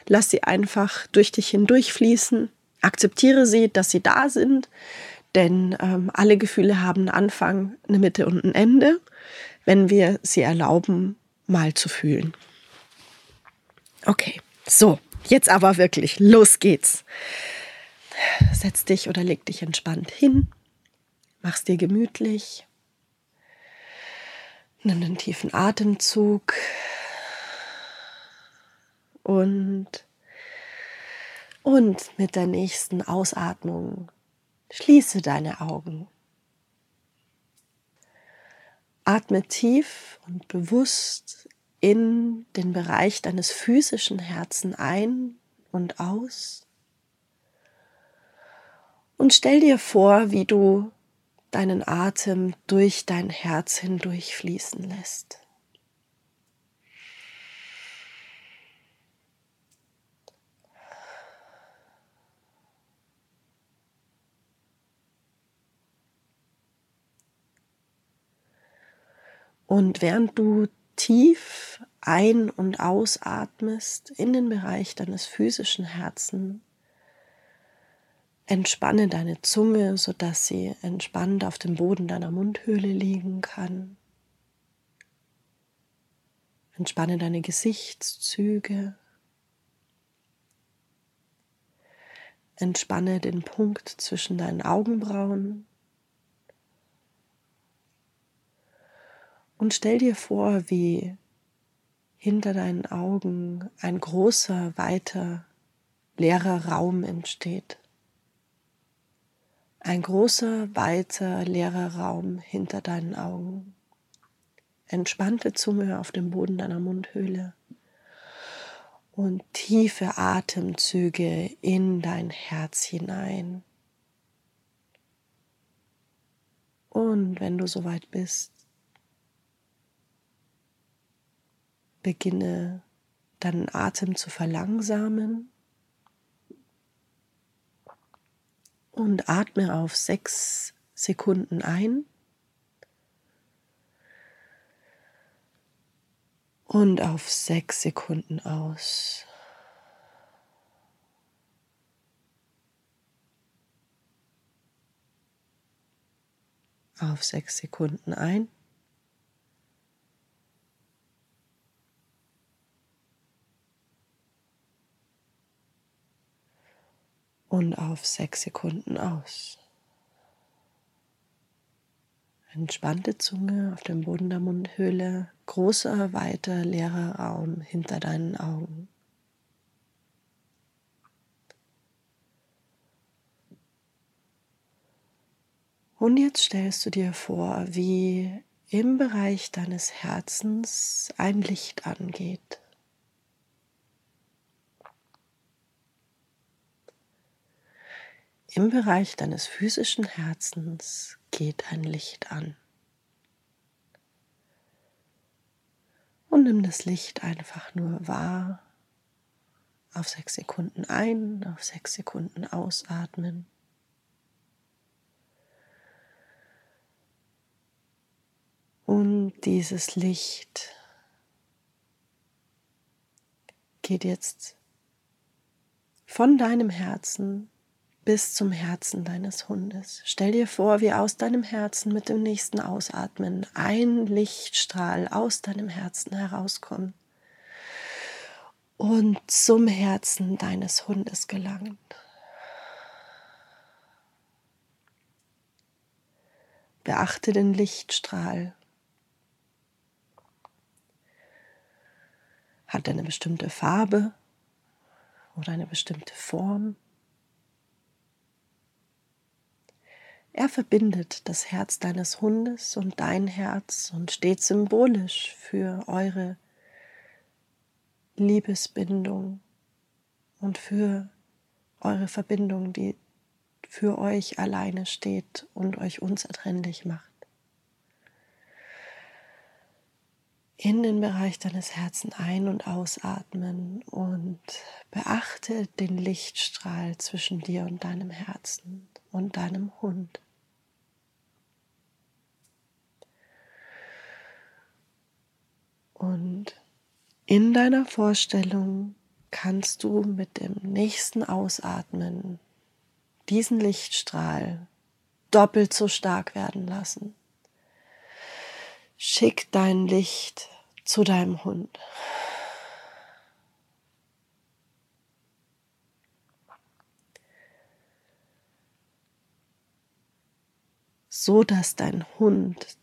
Lass sie einfach durch dich hindurch fließen Akzeptiere sie, dass sie da sind, denn ähm, alle Gefühle haben einen Anfang, eine Mitte und ein Ende, wenn wir sie erlauben, mal zu fühlen. Okay, so, jetzt aber wirklich, los geht's. Setz dich oder leg dich entspannt hin, mach's dir gemütlich, nimm einen tiefen Atemzug und und mit der nächsten Ausatmung schließe deine Augen. Atme tief und bewusst in den Bereich deines physischen Herzen ein und aus. Und stell dir vor, wie du deinen Atem durch dein Herz hindurch fließen lässt. Und während du tief ein- und ausatmest in den Bereich deines physischen Herzens, entspanne deine Zunge, sodass sie entspannt auf dem Boden deiner Mundhöhle liegen kann. Entspanne deine Gesichtszüge. Entspanne den Punkt zwischen deinen Augenbrauen. Und stell dir vor, wie hinter deinen Augen ein großer, weiter, leerer Raum entsteht. Ein großer, weiter, leerer Raum hinter deinen Augen. Entspannte Zunge auf dem Boden deiner Mundhöhle und tiefe Atemzüge in dein Herz hinein. Und wenn du soweit bist, Beginne deinen Atem zu verlangsamen und atme auf sechs Sekunden ein und auf sechs Sekunden aus. Auf sechs Sekunden ein. Und auf sechs Sekunden aus. Entspannte Zunge auf dem Boden der Mundhöhle, großer, weiter, leerer Raum hinter deinen Augen. Und jetzt stellst du dir vor, wie im Bereich deines Herzens ein Licht angeht. Im Bereich deines physischen Herzens geht ein Licht an. Und nimm das Licht einfach nur wahr. Auf sechs Sekunden ein, auf sechs Sekunden ausatmen. Und dieses Licht geht jetzt von deinem Herzen bis zum Herzen deines Hundes. Stell dir vor, wie aus deinem Herzen mit dem nächsten Ausatmen ein Lichtstrahl aus deinem Herzen herauskommt und zum Herzen deines Hundes gelangt. Beachte den Lichtstrahl. Hat er eine bestimmte Farbe oder eine bestimmte Form? Er verbindet das Herz deines Hundes und dein Herz und steht symbolisch für eure Liebesbindung und für eure Verbindung, die für euch alleine steht und euch unzertrennlich macht. In den Bereich deines Herzens ein- und ausatmen und beachte den Lichtstrahl zwischen dir und deinem Herzen und deinem Hund. Und in deiner Vorstellung kannst du mit dem nächsten Ausatmen diesen Lichtstrahl doppelt so stark werden lassen. Schick dein Licht zu deinem Hund. So dass dein Hund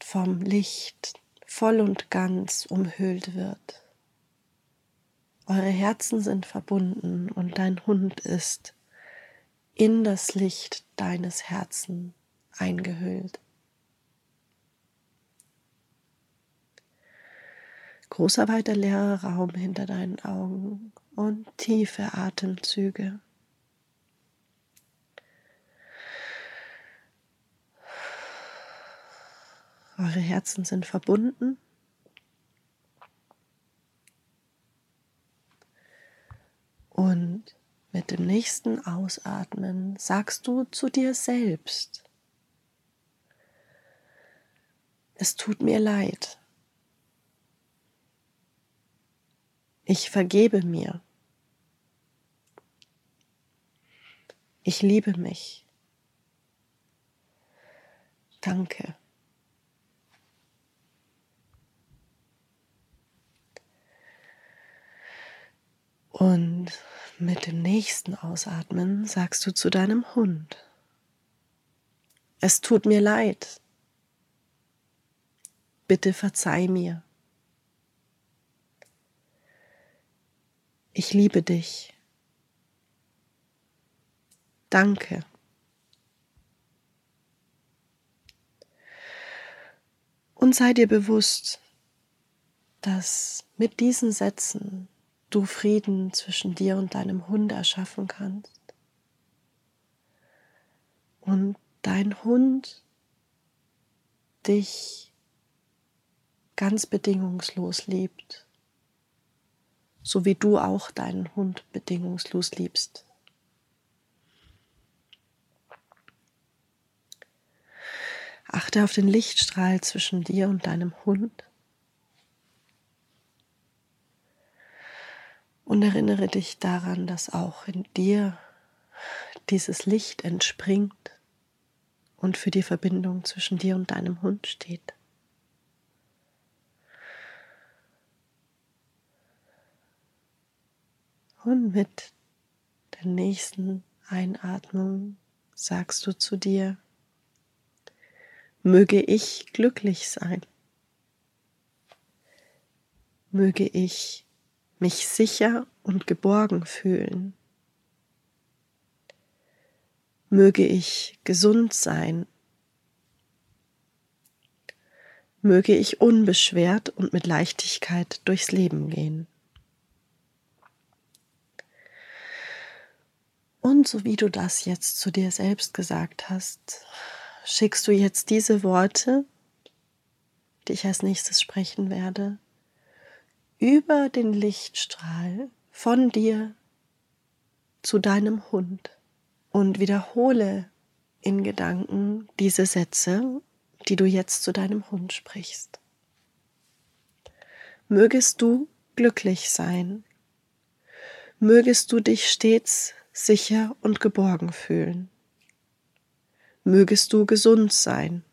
vom Licht voll und ganz umhüllt wird. Eure Herzen sind verbunden und dein Hund ist in das Licht deines Herzens eingehüllt. Großer weiter leerer Raum hinter deinen Augen und tiefe Atemzüge. Eure Herzen sind verbunden. Und mit dem nächsten Ausatmen sagst du zu dir selbst, es tut mir leid. Ich vergebe mir. Ich liebe mich. Danke. Und mit dem nächsten Ausatmen sagst du zu deinem Hund, es tut mir leid. Bitte verzeih mir. Ich liebe dich. Danke. Und sei dir bewusst, dass mit diesen Sätzen du Frieden zwischen dir und deinem Hund erschaffen kannst. Und dein Hund dich ganz bedingungslos liebt, so wie du auch deinen Hund bedingungslos liebst. Achte auf den Lichtstrahl zwischen dir und deinem Hund Und erinnere dich daran, dass auch in dir dieses Licht entspringt und für die Verbindung zwischen dir und deinem Hund steht. Und mit der nächsten Einatmung sagst du zu dir, möge ich glücklich sein, möge ich mich sicher und geborgen fühlen. Möge ich gesund sein. Möge ich unbeschwert und mit Leichtigkeit durchs Leben gehen. Und so wie du das jetzt zu dir selbst gesagt hast, schickst du jetzt diese Worte, die ich als nächstes sprechen werde, über den Lichtstrahl von dir zu deinem Hund und wiederhole in Gedanken diese Sätze, die du jetzt zu deinem Hund sprichst. Mögest du glücklich sein, mögest du dich stets sicher und geborgen fühlen, mögest du gesund sein,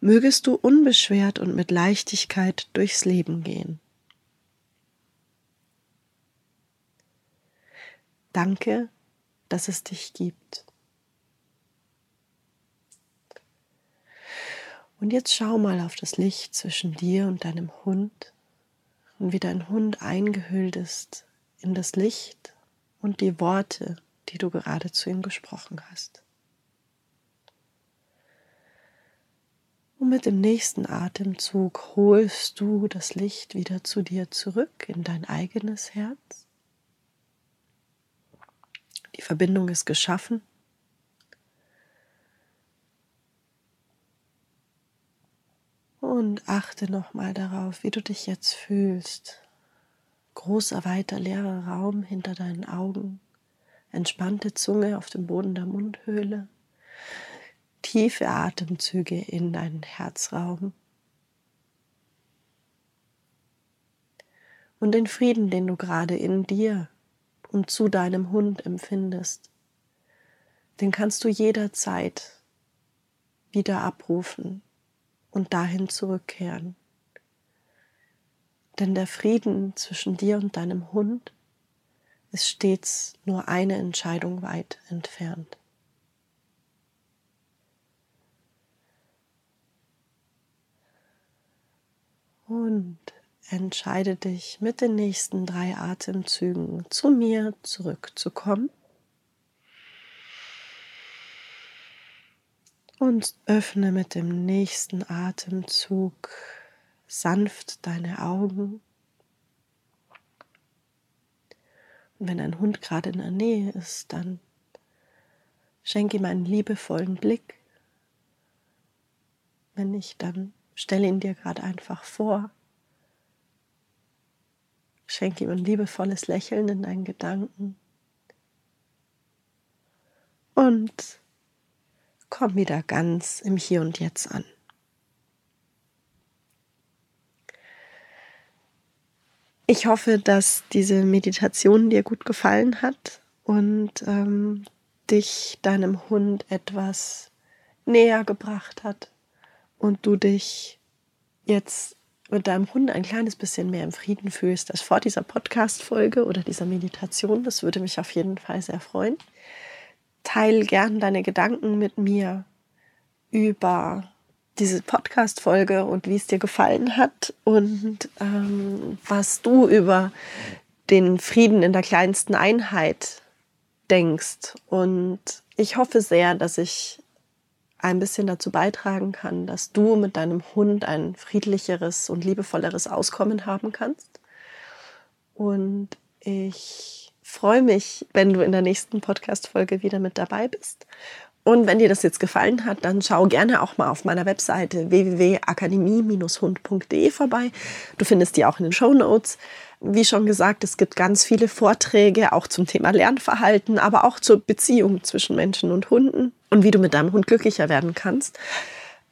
mögest du unbeschwert und mit Leichtigkeit durchs Leben gehen. Danke, dass es dich gibt. Und jetzt schau mal auf das Licht zwischen dir und deinem Hund und wie dein Hund eingehüllt ist in das Licht und die Worte, die du gerade zu ihm gesprochen hast. Und mit dem nächsten Atemzug holst du das Licht wieder zu dir zurück in dein eigenes Herz Die Verbindung ist geschaffen. Und achte nochmal darauf, wie du dich jetzt fühlst. Großer, weiter, leerer Raum hinter deinen Augen. Entspannte Zunge auf dem Boden der Mundhöhle. Tiefe Atemzüge in deinen Herzraum. Und den Frieden, den du gerade in dir und zu deinem Hund empfindest, den kannst du jederzeit wieder abrufen und dahin zurückkehren. Denn der Frieden zwischen dir und deinem Hund ist stets nur eine Entscheidung weit entfernt. Und entscheide dich mit den nächsten drei Atemzügen zu mir zurückzukommen. Und öffne mit dem nächsten Atemzug sanft deine Augen. Und wenn ein Hund gerade in der Nähe ist, dann schenke ihm einen liebevollen Blick. Wenn nicht, dann stelle ihn dir gerade einfach vor. Schenke ihm ein liebevolles Lächeln in deinen Gedanken. Und komm wieder ganz im Hier und Jetzt an. Ich hoffe, dass diese Meditation dir gut gefallen hat und ähm, dich deinem Hund etwas näher gebracht hat und du dich jetzt mit deinem Hund ein kleines bisschen mehr im Frieden fühlst als vor dieser Podcast-Folge oder dieser Meditation. Das würde mich auf jeden Fall sehr freuen teile gern deine Gedanken mit mir über diese Podcast-Folge und wie es dir gefallen hat und ähm, was du über den Frieden in der kleinsten Einheit denkst. Und ich hoffe sehr, dass ich ein bisschen dazu beitragen kann, dass du mit deinem Hund ein friedlicheres und liebevolleres Auskommen haben kannst. Und ich freue mich, wenn du in der nächsten Podcast-Folge wieder mit dabei bist. Und wenn dir das jetzt gefallen hat, dann schau gerne auch mal auf meiner Webseite www.akademie-hund.de vorbei. Du findest die auch in den Show Notes. Wie schon gesagt, es gibt ganz viele Vorträge auch zum Thema Lernverhalten, aber auch zur Beziehung zwischen Menschen und Hunden und wie du mit deinem Hund glücklicher werden kannst.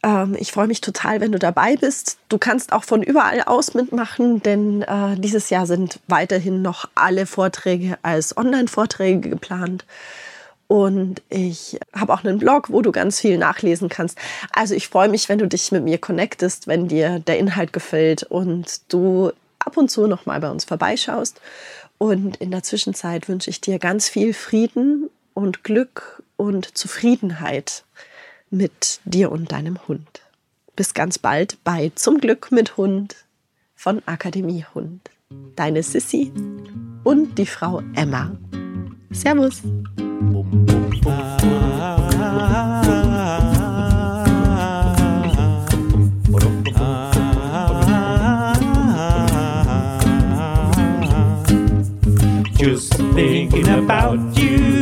Ähm, ich freue mich total, wenn du dabei bist. Du kannst auch von überall aus mitmachen, denn äh, dieses Jahr sind weiterhin noch alle Vorträge als Online-Vorträge geplant. Und ich habe auch einen Blog, wo du ganz viel nachlesen kannst. Also ich freue mich, wenn du dich mit mir connectest, wenn dir der Inhalt gefällt und du ab und zu noch mal bei uns vorbeischaust. Und in der Zwischenzeit wünsche ich dir ganz viel Frieden und Glück und Zufriedenheit mit dir und deinem Hund. Bis ganz bald bei Zum Glück mit Hund von Akademie Hund. Deine Sissy und die Frau Emma. Servus. Just thinking about you